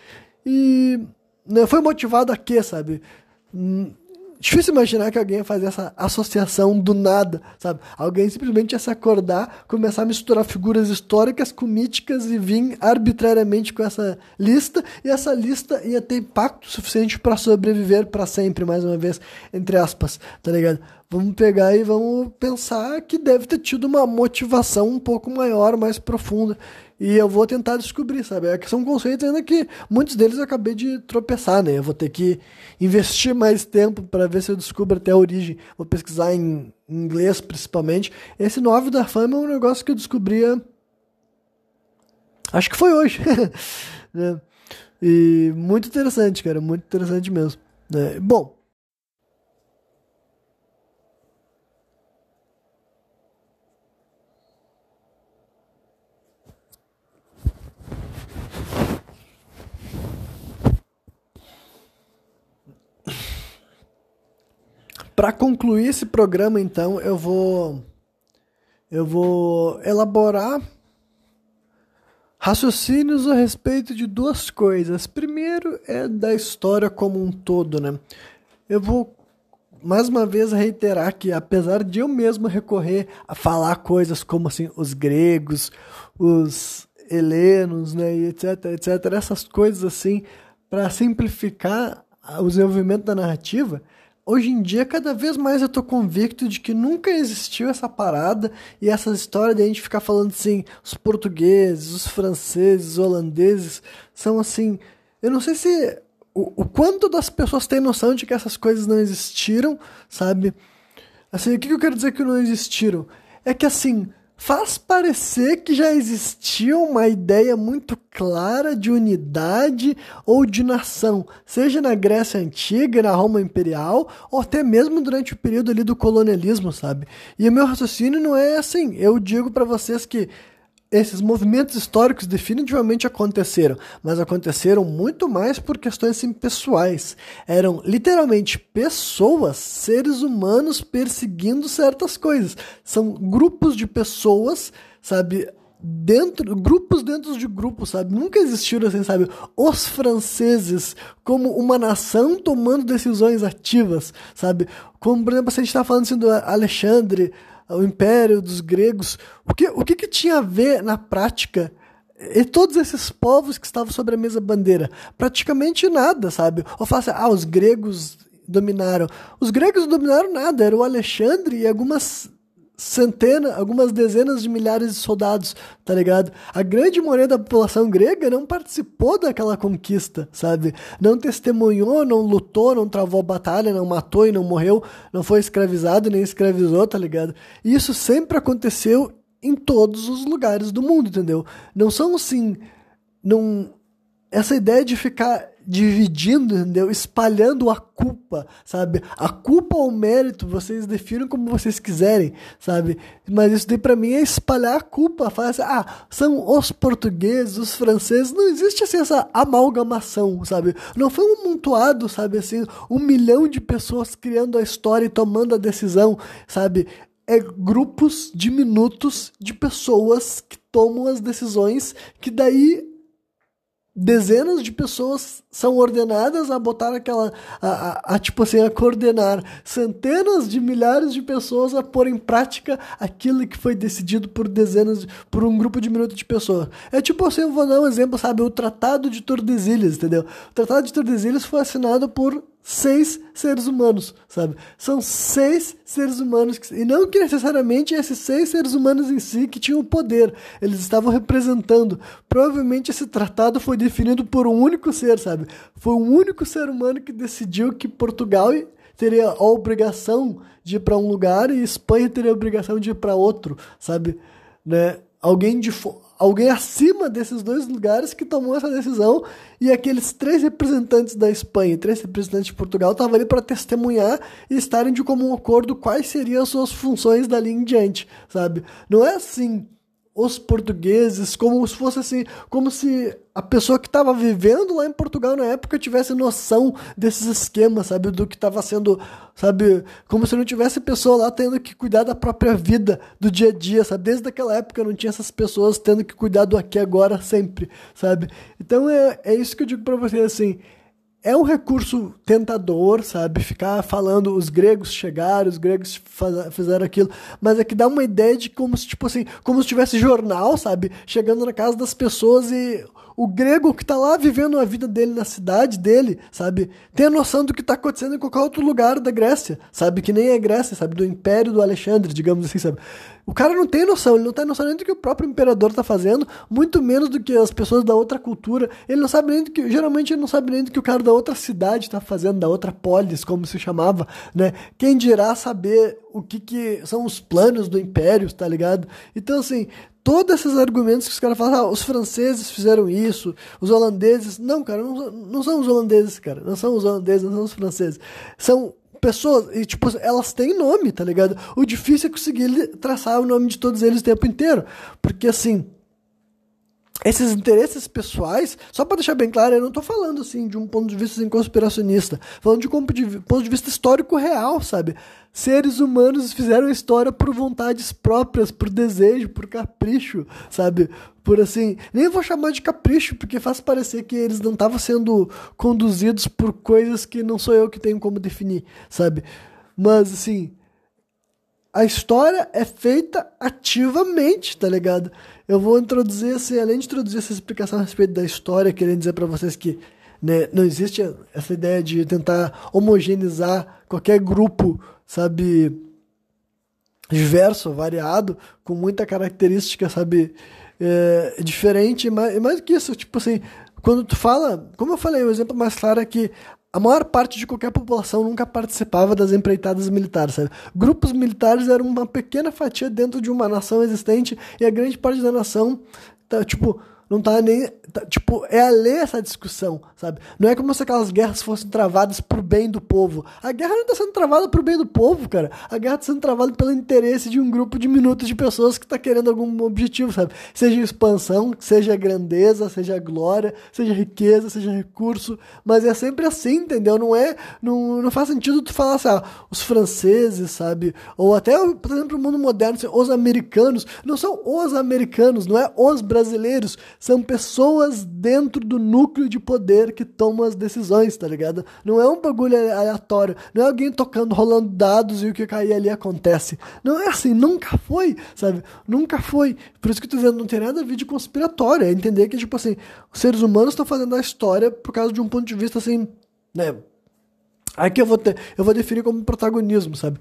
E né, foi motivado a quê, sabe? Difícil imaginar que alguém ia fazer essa associação do nada, sabe? Alguém simplesmente ia se acordar, começar a misturar figuras históricas com míticas e vir arbitrariamente com essa lista, e essa lista ia ter impacto suficiente para sobreviver para sempre, mais uma vez, entre aspas, tá ligado? Vamos pegar e vamos pensar que deve ter tido uma motivação um pouco maior, mais profunda. E eu vou tentar descobrir, sabe? É que são conceitos ainda que muitos deles eu acabei de tropeçar, né? Eu vou ter que investir mais tempo para ver se eu descubro até a origem. Vou pesquisar em inglês, principalmente. Esse 9 da fama é um negócio que eu descobria. Acho que foi hoje. né? E muito interessante, cara. Muito interessante mesmo. Né? Bom, Para concluir esse programa, então, eu vou eu vou elaborar raciocínios a respeito de duas coisas. Primeiro é da história como um todo, né? Eu vou mais uma vez reiterar que apesar de eu mesmo recorrer a falar coisas como assim os gregos, os helenos, né, etc, etc, essas coisas assim para simplificar o desenvolvimento da narrativa, hoje em dia, cada vez mais eu tô convicto de que nunca existiu essa parada e essa história de a gente ficar falando assim, os portugueses, os franceses, os holandeses, são assim. Eu não sei se. O, o quanto das pessoas têm noção de que essas coisas não existiram, sabe? Assim, o que eu quero dizer que não existiram? É que assim, faz parecer que já existia uma ideia muito clara de unidade ou de nação, seja na Grécia Antiga, na Roma Imperial, ou até mesmo durante o período ali do colonialismo, sabe? E o meu raciocínio não é assim. Eu digo para vocês que esses movimentos históricos definitivamente aconteceram, mas aconteceram muito mais por questões assim, pessoais. Eram literalmente pessoas, seres humanos perseguindo certas coisas. São grupos de pessoas, sabe, dentro grupos dentro de grupos, sabe? Nunca existiram assim, sabe? Os franceses como uma nação tomando decisões ativas, sabe? Como por exemplo, se a gente está falando assim do Alexandre o império dos gregos. O que, o que, que tinha a ver na prática e todos esses povos que estavam sobre a mesma bandeira? Praticamente nada, sabe? Ou fala assim, ah, os gregos dominaram. Os gregos dominaram nada, era o Alexandre e algumas centenas, algumas dezenas de milhares de soldados, tá ligado? A grande maioria da população grega não participou daquela conquista, sabe? Não testemunhou, não lutou, não travou batalha, não matou e não morreu, não foi escravizado nem escravizou, tá ligado? E isso sempre aconteceu em todos os lugares do mundo, entendeu? Não são assim não essa ideia de ficar dividindo, entendeu? Espalhando a culpa, sabe? A culpa ou o mérito, vocês definem como vocês quiserem, sabe? Mas isso daí pra mim é espalhar a culpa. Falar assim, ah, são os portugueses, os franceses. Não existe assim essa amalgamação, sabe? Não foi um montuado, sabe? Assim, um milhão de pessoas criando a história e tomando a decisão, sabe? É grupos diminutos de pessoas que tomam as decisões que daí dezenas de pessoas são ordenadas a botar aquela a, a, a, tipo assim a coordenar centenas de milhares de pessoas a pôr em prática aquilo que foi decidido por dezenas por um grupo de minutos de pessoas. É tipo assim eu vou dar um exemplo sabe o tratado de Tordesilhas entendeu? O tratado de Tordesilhas foi assinado por seis seres humanos, sabe? São seis seres humanos, que, e não que necessariamente esses seis seres humanos em si que tinham poder, eles estavam representando. Provavelmente esse tratado foi definido por um único ser, sabe? Foi um único ser humano que decidiu que Portugal teria a obrigação de ir para um lugar e Espanha teria a obrigação de ir para outro, sabe? Né? Alguém de alguém acima desses dois lugares que tomou essa decisão e aqueles três representantes da Espanha e três representantes de Portugal estavam ali para testemunhar e estarem de comum acordo quais seriam as suas funções dali em diante, sabe? Não é assim os portugueses, como se fosse assim, como se a pessoa que estava vivendo lá em Portugal na época tivesse noção desses esquemas, sabe, do que estava sendo, sabe, como se não tivesse pessoa lá tendo que cuidar da própria vida, do dia a dia, sabe, desde aquela época não tinha essas pessoas tendo que cuidar do aqui agora sempre, sabe. Então é, é isso que eu digo para vocês assim, é um recurso tentador, sabe? Ficar falando os gregos chegaram, os gregos fizeram aquilo, mas é que dá uma ideia de como se, tipo assim, como se tivesse jornal, sabe? Chegando na casa das pessoas e o grego que está lá vivendo a vida dele na cidade dele, sabe? Tem a noção do que está acontecendo em qualquer outro lugar da Grécia, sabe? Que nem é Grécia, sabe? Do Império do Alexandre, digamos assim, sabe? O cara não tem noção, ele não tem noção nem do que o próprio imperador está fazendo, muito menos do que as pessoas da outra cultura. Ele não sabe nem do que, geralmente ele não sabe nem do que o cara da outra cidade está fazendo, da outra polis, como se chamava, né? Quem dirá saber o que, que são os planos do império, tá ligado? Então, assim, todos esses argumentos que os caras falam, ah, os franceses fizeram isso, os holandeses. Não, cara, não, não são os holandeses, cara. Não são os holandeses, não são os franceses. São pessoas, e tipo, elas têm nome, tá ligado? O difícil é conseguir traçar o nome de todos eles o tempo inteiro. Porque assim esses interesses pessoais, só para deixar bem claro, eu não estou falando assim de um ponto de vista assim, conspiracionista, falando de um ponto de, vista histórico real, sabe? Seres humanos fizeram história por vontades próprias, por desejo, por capricho, sabe? Por assim, nem vou chamar de capricho, porque faz parecer que eles não estavam sendo conduzidos por coisas que não sou eu que tenho como definir, sabe? Mas assim, a história é feita ativamente, tá ligado? Eu vou introduzir, assim, além de introduzir essa explicação a respeito da história, querendo dizer para vocês que né, não existe essa ideia de tentar homogeneizar qualquer grupo, sabe, diverso, variado, com muita característica, sabe, é, diferente, mas mais do que isso, tipo assim, quando tu fala, como eu falei, o exemplo mais claro é que a maior parte de qualquer população nunca participava das empreitadas militares, sabe? Grupos militares eram uma pequena fatia dentro de uma nação existente e a grande parte da nação, tá, tipo, não tá nem. Tá, tipo, é alheia essa discussão, sabe? Não é como se aquelas guerras fossem travadas pro bem do povo. A guerra não tá sendo travada pro bem do povo, cara. A guerra tá sendo travada pelo interesse de um grupo de minutos de pessoas que tá querendo algum objetivo, sabe? Seja expansão, seja grandeza, seja glória, seja riqueza, seja recurso. Mas é sempre assim, entendeu? Não é. Não, não faz sentido tu falar assim, ah, os franceses, sabe? Ou até, por exemplo, o mundo moderno, assim, os americanos. Não são os americanos, não é os brasileiros são pessoas dentro do núcleo de poder que tomam as decisões, tá ligado? Não é um bagulho aleatório, não é alguém tocando, rolando dados e o que cair ali acontece. Não é assim, nunca foi, sabe? Nunca foi. Por isso que eu tô dizendo, não tem nada a ver de conspiratório, é entender que, tipo assim, os seres humanos estão fazendo a história por causa de um ponto de vista assim, né? Aqui eu vou ter, eu vou definir como protagonismo, sabe?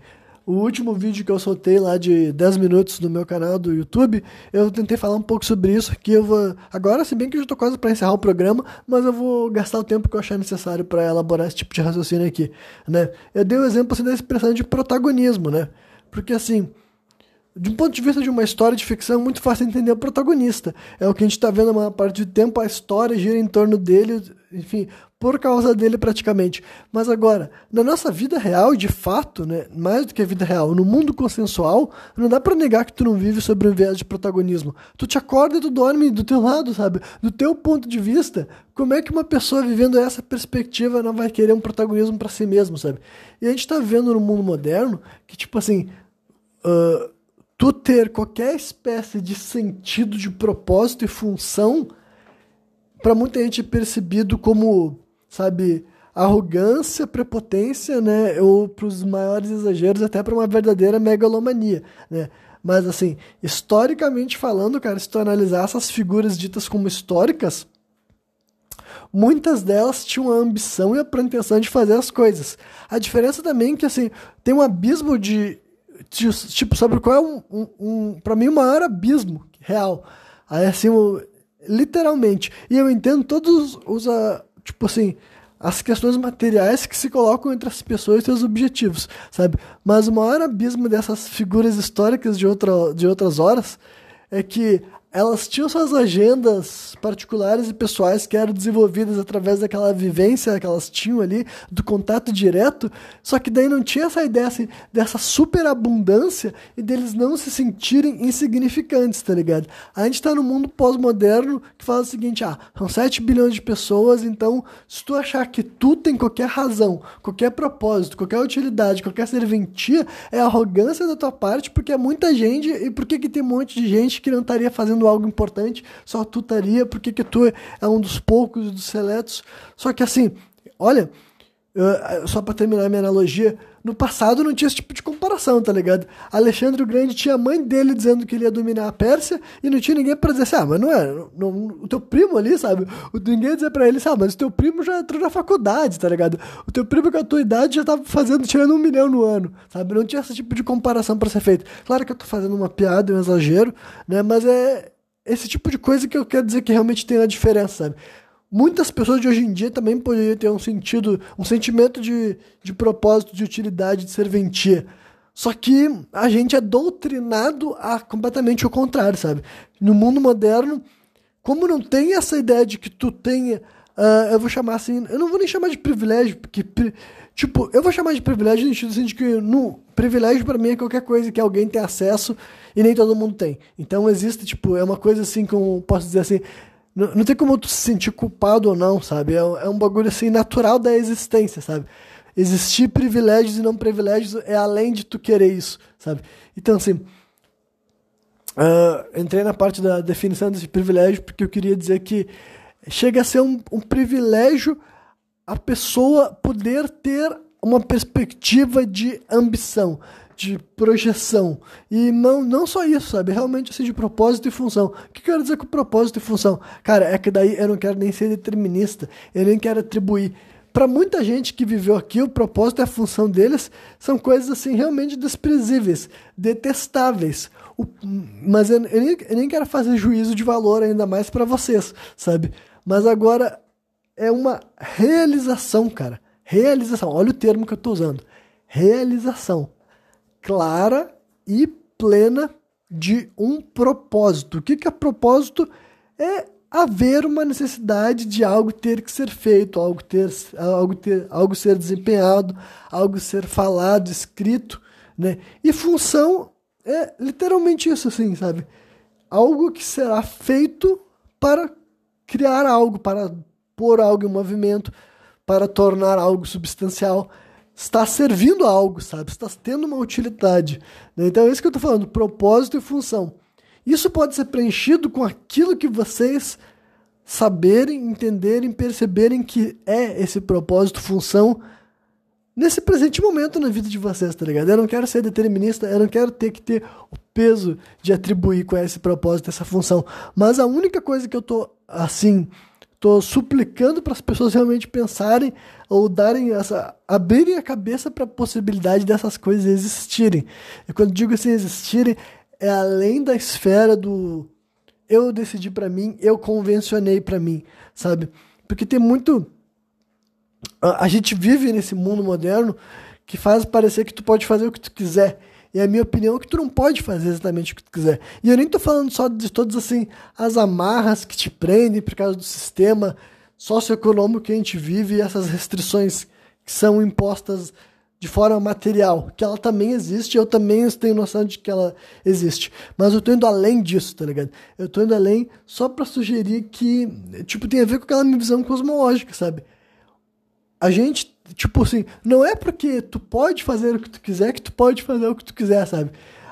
O último vídeo que eu soltei lá de 10 minutos no meu canal do YouTube, eu tentei falar um pouco sobre isso, que eu vou... Agora, se bem que eu já tô quase para encerrar o programa, mas eu vou gastar o tempo que eu achar necessário para elaborar esse tipo de raciocínio aqui, né? Eu dei o um exemplo assim, da expressão de protagonismo, né? Porque assim, de um ponto de vista de uma história de ficção, é muito fácil entender o protagonista. É o que a gente está vendo a maior parte do tempo, a história gira em torno dele, enfim, por causa dele praticamente. Mas agora, na nossa vida real, de fato, né, mais do que a vida real, no mundo consensual, não dá para negar que tu não vive sobre um viés de protagonismo. Tu te acorda e tu dorme do teu lado, sabe? Do teu ponto de vista, como é que uma pessoa vivendo essa perspectiva não vai querer um protagonismo para si mesmo, sabe? E a gente tá vendo no mundo moderno que, tipo assim, uh, tu ter qualquer espécie de sentido de propósito e função para muita gente é percebido como, sabe, arrogância, prepotência, né, ou para os maiores exageros até para uma verdadeira megalomania, né? Mas assim, historicamente falando, cara, se tu analisar essas figuras ditas como históricas, muitas delas tinham a ambição e a pretensão de fazer as coisas. A diferença também é que assim, tem um abismo de tipo, sobre qual é um, um, um para mim, o maior abismo real. Aí, assim, literalmente. E eu entendo todos os, uh, tipo assim, as questões materiais que se colocam entre as pessoas e seus objetivos, sabe? Mas o maior abismo dessas figuras históricas de, outra, de outras horas é que elas tinham suas agendas particulares e pessoais que eram desenvolvidas através daquela vivência que elas tinham ali, do contato direto, só que daí não tinha essa ideia assim, dessa superabundância e deles não se sentirem insignificantes, tá ligado? A gente tá no mundo pós-moderno que fala o seguinte, ah, são 7 bilhões de pessoas, então se tu achar que tu tem qualquer razão, qualquer propósito, qualquer utilidade, qualquer serventia, é arrogância da tua parte, porque é muita gente e porque que tem um monte de gente que não estaria fazendo algo importante, só tu estaria, porque que tu é um dos poucos, dos seletos. Só que assim, olha, só para terminar minha analogia, no passado não tinha esse tipo de comparação, tá ligado? Alexandre o Grande tinha a mãe dele dizendo que ele ia dominar a Pérsia e não tinha ninguém para dizer assim, ah, mas não é, não, o teu primo ali, sabe? O, ninguém dizer pra ele, sabe, ah, mas o teu primo já entrou na faculdade, tá ligado? O teu primo com a tua idade já tava fazendo, tirando um milhão no ano, sabe? Não tinha esse tipo de comparação para ser feito. Claro que eu tô fazendo uma piada, um exagero, né? Mas é esse tipo de coisa que eu quero dizer que realmente tem a diferença, sabe? Muitas pessoas de hoje em dia também poderiam ter um sentido, um sentimento de, de propósito, de utilidade, de serventia. Só que a gente é doutrinado a completamente o contrário, sabe? No mundo moderno, como não tem essa ideia de que tu tenha, uh, eu vou chamar assim, eu não vou nem chamar de privilégio, porque, tipo, eu vou chamar de privilégio no sentido assim de que no privilégio para mim é qualquer coisa que alguém tem acesso e nem todo mundo tem. Então existe, tipo, é uma coisa assim como, posso dizer assim, não, tem como tu se sentir culpado ou não, sabe? É, é um bagulho assim natural da existência, sabe? Existir privilégios e não privilégios é além de tu querer isso, sabe? Então, assim, uh, entrei na parte da definição desse privilégio porque eu queria dizer que chega a ser um, um privilégio a pessoa poder ter uma perspectiva de ambição, de projeção. E não, não só isso, sabe? Realmente assim, de propósito e função. O que eu quero dizer com propósito e função? Cara, é que daí eu não quero nem ser determinista, eu nem quero atribuir. Para muita gente que viveu aqui, o propósito e a função deles são coisas assim realmente desprezíveis, detestáveis. O, mas eu, eu, nem, eu nem quero fazer juízo de valor ainda mais para vocês, sabe? Mas agora é uma realização, cara. Realização. Olha o termo que eu estou usando. Realização clara e plena de um propósito. O que, que é propósito? É haver uma necessidade de algo ter que ser feito, algo ter, algo ter, algo ser desempenhado, algo ser falado, escrito, né? E função é literalmente isso, assim, sabe? Algo que será feito para criar algo, para pôr algo em movimento, para tornar algo substancial está servindo a algo, sabe? Está tendo uma utilidade. Né? Então é isso que eu estou falando, propósito e função. Isso pode ser preenchido com aquilo que vocês saberem, entenderem, perceberem que é esse propósito, função, nesse presente momento na vida de vocês, tá ligado? Eu não quero ser determinista, eu não quero ter que ter o peso de atribuir com esse propósito, essa função. Mas a única coisa que eu tô, assim, tô suplicando para as pessoas realmente pensarem ou darem essa abrirem a cabeça para a possibilidade dessas coisas existirem. E quando digo assim existirem, é além da esfera do eu decidi para mim, eu convencionei para mim, sabe? Porque tem muito a, a gente vive nesse mundo moderno que faz parecer que tu pode fazer o que tu quiser. E a minha opinião é que tu não pode fazer exatamente o que tu quiser. E eu nem tô falando só de todas assim as amarras que te prendem por causa do sistema socioeconômico que a gente vive e essas restrições que são impostas de forma material, que ela também existe, eu também tenho noção de que ela existe. Mas eu tô indo além disso, tá ligado? Eu tô indo além só para sugerir que, tipo, tem a ver com aquela minha visão cosmológica, sabe? A gente, tipo assim, não é porque tu pode fazer o que tu quiser que tu pode fazer o que tu quiser, sabe?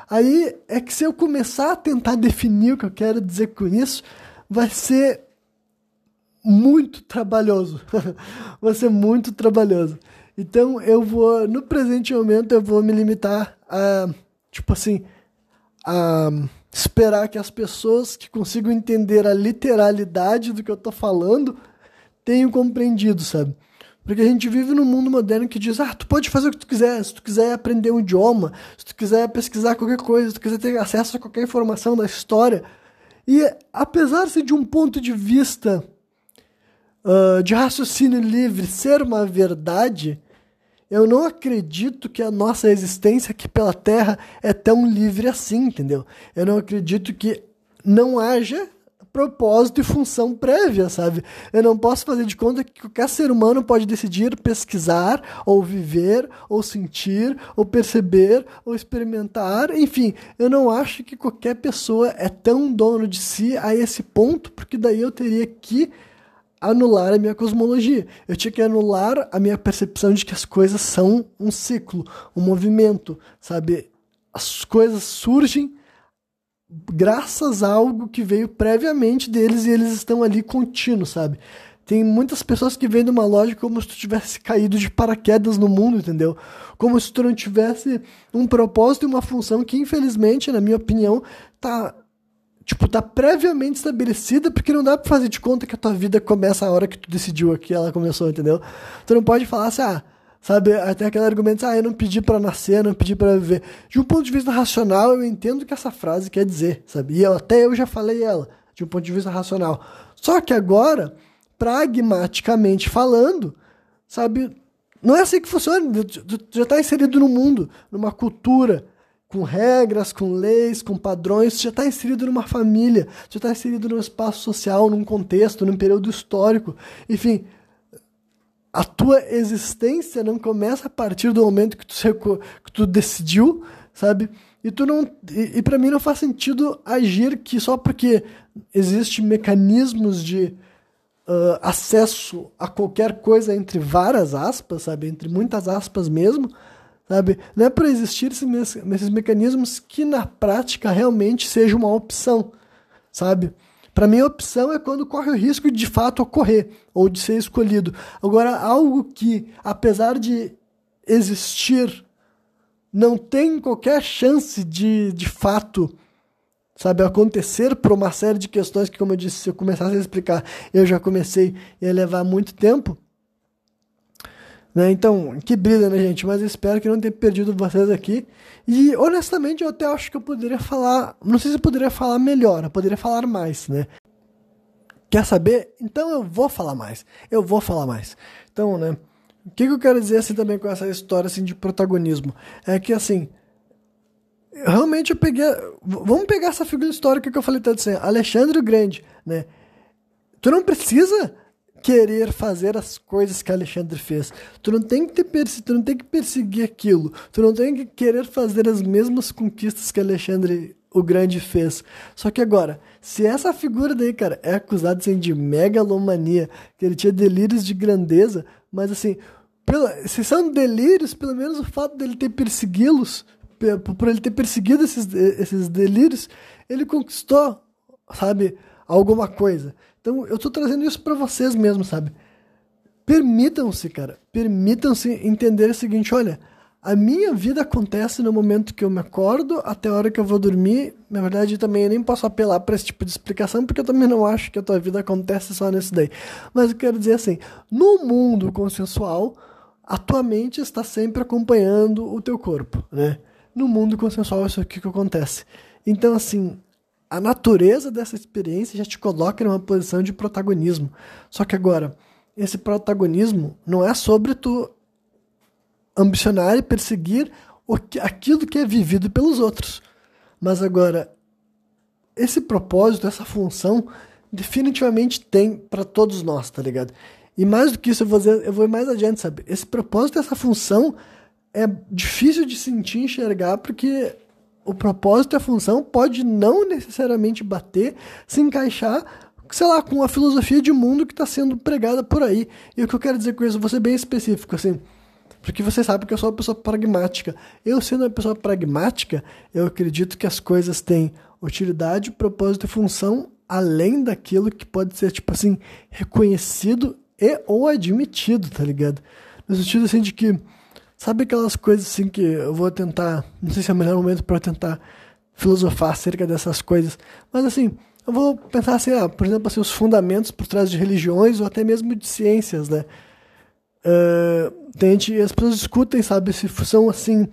Aí é que se eu começar a tentar definir o que eu quero dizer com isso, vai ser muito trabalhoso. vai ser muito trabalhoso. Então eu vou, no presente momento, eu vou me limitar a, tipo assim, a esperar que as pessoas que consigam entender a literalidade do que eu tô falando tenham compreendido, sabe? Porque a gente vive num mundo moderno que diz: ah, tu pode fazer o que tu quiser, se tu quiser aprender um idioma, se tu quiser pesquisar qualquer coisa, se tu quiser ter acesso a qualquer informação da história. E apesar de um ponto de vista uh, de raciocínio livre ser uma verdade, eu não acredito que a nossa existência aqui pela Terra é tão livre assim, entendeu? Eu não acredito que não haja propósito e função prévia, sabe? Eu não posso fazer de conta que qualquer ser humano pode decidir pesquisar, ou viver, ou sentir, ou perceber, ou experimentar, enfim, eu não acho que qualquer pessoa é tão dono de si a esse ponto, porque daí eu teria que anular a minha cosmologia. Eu tinha que anular a minha percepção de que as coisas são um ciclo, um movimento, sabe? As coisas surgem graças a algo que veio previamente deles e eles estão ali contínuos, sabe? Tem muitas pessoas que veem de uma lógica como se tu tivesse caído de paraquedas no mundo, entendeu? Como se tu não tivesse um propósito e uma função que, infelizmente, na minha opinião, tá tipo, tá previamente estabelecida, porque não dá pra fazer de conta que a tua vida começa a hora que tu decidiu que ela começou, entendeu? Tu não pode falar assim, ah, sabe, até aquele argumento, ah, eu não pedi para nascer, não pedi para viver. De um ponto de vista racional, eu entendo o que essa frase quer dizer, sabe? E eu, até eu já falei ela, de um ponto de vista racional. Só que agora, pragmaticamente falando, sabe, não é assim que funciona. Tu já está inserido no mundo, numa cultura, com regras, com leis, com padrões, você já está inserido numa família, você está inserido num espaço social, num contexto, num período histórico. Enfim, a tua existência não começa a partir do momento que tu, que tu decidiu, sabe? E tu não e, e para mim não faz sentido agir que só porque existe mecanismos de uh, acesso a qualquer coisa entre várias aspas, sabe? Entre muitas aspas mesmo, sabe? Não é para existir esses, esses mecanismos que na prática realmente seja uma opção, sabe? Para mim, a opção é quando corre o risco de de fato ocorrer ou de ser escolhido. Agora, algo que, apesar de existir, não tem qualquer chance de, de fato, sabe, acontecer por uma série de questões que, como eu disse, se eu começasse a explicar, eu já comecei a levar muito tempo. Né? Então, que brilha, né, gente? Mas espero que não tenha perdido vocês aqui. E, honestamente, eu até acho que eu poderia falar. Não sei se eu poderia falar melhor, eu poderia falar mais, né? Quer saber? Então eu vou falar mais. Eu vou falar mais. Então, né? O que, que eu quero dizer assim também com essa história assim, de protagonismo? É que assim. Realmente eu peguei. Vamos pegar essa figura histórica que eu falei tanto assim, Alexandre o Grande, né? Tu não precisa querer fazer as coisas que Alexandre fez. Tu não tem que ter tu não tem que perseguir aquilo. Tu não tem que querer fazer as mesmas conquistas que Alexandre o Grande fez. Só que agora, se essa figura daí, cara, é acusada assim, de megalomania, que ele tinha delírios de grandeza, mas assim, pela, se são delírios, pelo menos o fato dele ter persegui-los, por ele ter perseguido esses, esses delírios, ele conquistou, sabe, alguma coisa. Então eu tô trazendo isso para vocês mesmo, sabe? Permitam-se, cara, permitam-se entender o seguinte, olha, a minha vida acontece no momento que eu me acordo até a hora que eu vou dormir. Na verdade, também eu nem posso apelar para esse tipo de explicação, porque eu também não acho que a tua vida acontece só nesse daí. Mas eu quero dizer assim, no mundo consensual, a tua mente está sempre acompanhando o teu corpo, né? No mundo consensual, isso é o que acontece. Então, assim, a natureza dessa experiência já te coloca numa posição de protagonismo. Só que agora, esse protagonismo não é sobre tu ambicionar e perseguir o que, aquilo que é vivido pelos outros. Mas agora, esse propósito, essa função, definitivamente tem para todos nós, tá ligado? E mais do que isso, eu vou, dizer, eu vou mais adiante, sabe? Esse propósito, essa função é difícil de sentir, enxergar, porque o propósito e a função pode não necessariamente bater, se encaixar, sei lá, com a filosofia de mundo que está sendo pregada por aí. E o que eu quero dizer com isso, vou ser bem específico, assim. Porque você sabe que eu sou uma pessoa pragmática. Eu, sendo uma pessoa pragmática, eu acredito que as coisas têm utilidade, propósito e função além daquilo que pode ser, tipo assim, reconhecido e ou admitido, tá ligado? No sentido assim de que, sabe aquelas coisas assim que eu vou tentar, não sei se é o melhor momento para tentar filosofar acerca dessas coisas, mas assim, eu vou pensar assim, ah, por exemplo, assim, os fundamentos por trás de religiões ou até mesmo de ciências, né? Uh, tem gente, as pessoas discutem, sabe, se são assim,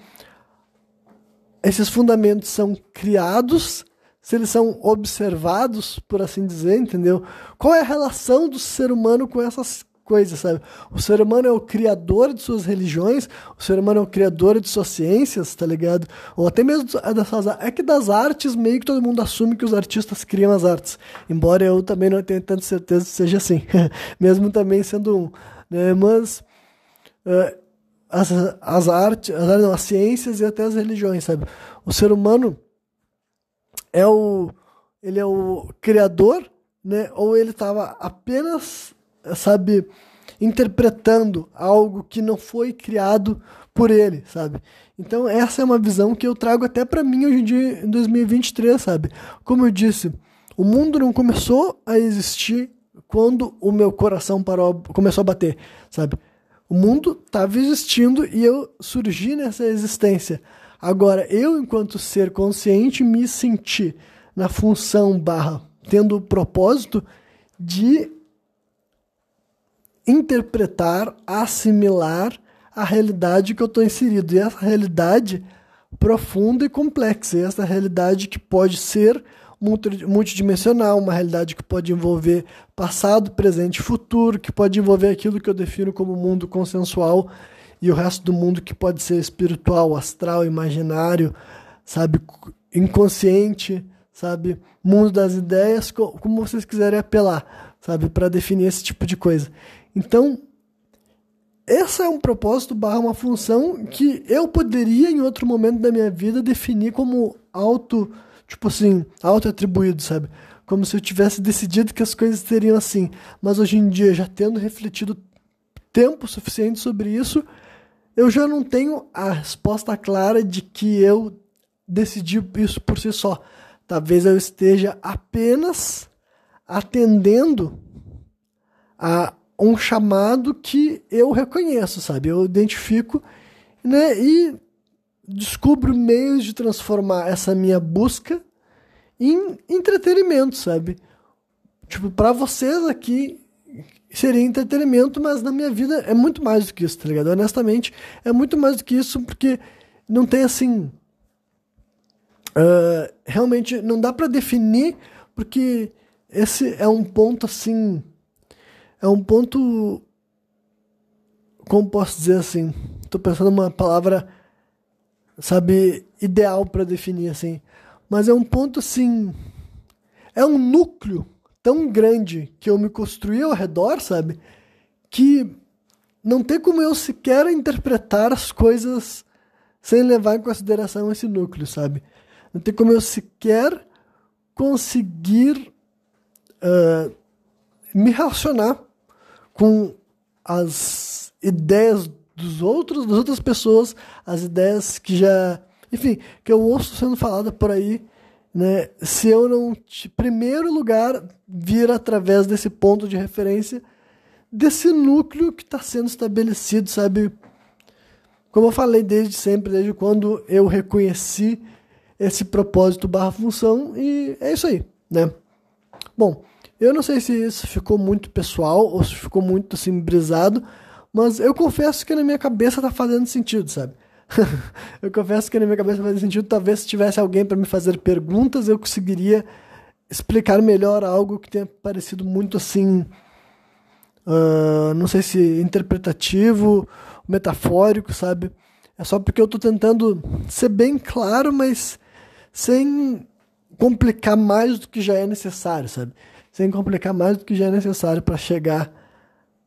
esses fundamentos são criados, se eles são observados, por assim dizer, entendeu? Qual é a relação do ser humano com essas coisas, sabe? O ser humano é o criador de suas religiões, o ser humano é o criador de suas ciências, tá ligado? Ou até mesmo dessas é que das artes meio que todo mundo assume que os artistas criam as artes, embora eu também não tenha tanta certeza que seja assim, mesmo também sendo um, né? Mas uh, as, as artes, as, não, as ciências e até as religiões, sabe? O ser humano é o ele é o criador, né? Ou ele estava apenas sabe, interpretando algo que não foi criado por ele, sabe? Então essa é uma visão que eu trago até para mim hoje em dia em 2023, sabe? Como eu disse, o mundo não começou a existir quando o meu coração parou, começou a bater, sabe? O mundo estava existindo e eu surgi nessa existência. Agora, eu, enquanto ser consciente, me senti na função barra, tendo o propósito de interpretar, assimilar a realidade que eu estou inserido. E essa realidade profunda e complexa. E essa realidade que pode ser multidimensional, uma realidade que pode envolver passado, presente e futuro, que pode envolver aquilo que eu defino como mundo consensual e o resto do mundo que pode ser espiritual, astral, imaginário, sabe, inconsciente, sabe, mundo das ideias, como vocês quiserem apelar, sabe, para definir esse tipo de coisa. Então, essa é um propósito barra uma função que eu poderia, em outro momento da minha vida, definir como auto, tipo assim, auto-atribuído, sabe? Como se eu tivesse decidido que as coisas seriam assim. Mas hoje em dia, já tendo refletido tempo suficiente sobre isso, eu já não tenho a resposta clara de que eu decidi isso por si só. Talvez eu esteja apenas atendendo a um chamado que eu reconheço, sabe? Eu identifico, né? E descubro meios de transformar essa minha busca em entretenimento, sabe? Tipo, para vocês aqui seria entretenimento, mas na minha vida é muito mais do que isso, tá ligado? Honestamente, é muito mais do que isso, porque não tem assim. Uh, realmente não dá para definir, porque esse é um ponto assim é um ponto. Como posso dizer assim? Estou pensando uma palavra, sabe, ideal para definir assim. Mas é um ponto assim. É um núcleo tão grande que eu me construí ao redor, sabe? Que não tem como eu sequer interpretar as coisas sem levar em consideração esse núcleo, sabe? Não tem como eu sequer conseguir uh, me relacionar com as ideias dos outros, das outras pessoas, as ideias que já, enfim, que eu ouço sendo falada por aí, né? Se eu não, em primeiro lugar, vir através desse ponto de referência, desse núcleo que está sendo estabelecido, sabe? Como eu falei desde sempre, desde quando eu reconheci esse propósito barra função, e é isso aí, né? Bom, eu não sei se isso ficou muito pessoal ou se ficou muito assim brisado, mas eu confesso que na minha cabeça tá fazendo sentido, sabe? eu confesso que na minha cabeça faz sentido. Talvez se tivesse alguém para me fazer perguntas, eu conseguiria explicar melhor algo que tenha parecido muito assim. Uh, não sei se interpretativo, metafórico, sabe? É só porque eu tô tentando ser bem claro, mas sem complicar mais do que já é necessário, sabe? Sem complicar mais do que já é necessário para chegar,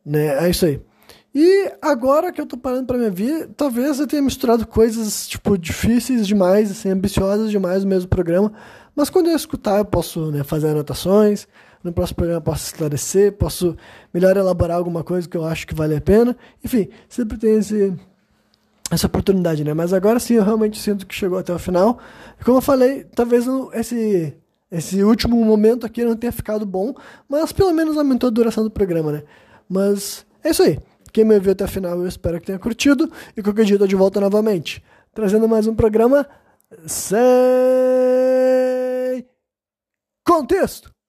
né? É isso aí. E agora que eu tô parando para minha vida, talvez eu tenha misturado coisas, tipo, difíceis demais, assim, ambiciosas demais no mesmo programa, mas quando eu escutar eu posso né, fazer anotações, no próximo programa posso esclarecer, posso melhor elaborar alguma coisa que eu acho que vale a pena, enfim, sempre tem esse, essa oportunidade, né? Mas agora sim eu realmente sinto que chegou até o final. Como eu falei, talvez esse, esse último momento aqui não tenha ficado bom, mas pelo menos aumentou a duração do programa, né? Mas é isso aí. Quem me ouviu até o final, eu espero que tenha curtido. E qualquer dia eu tô de volta novamente. Trazendo mais um programa sem contexto.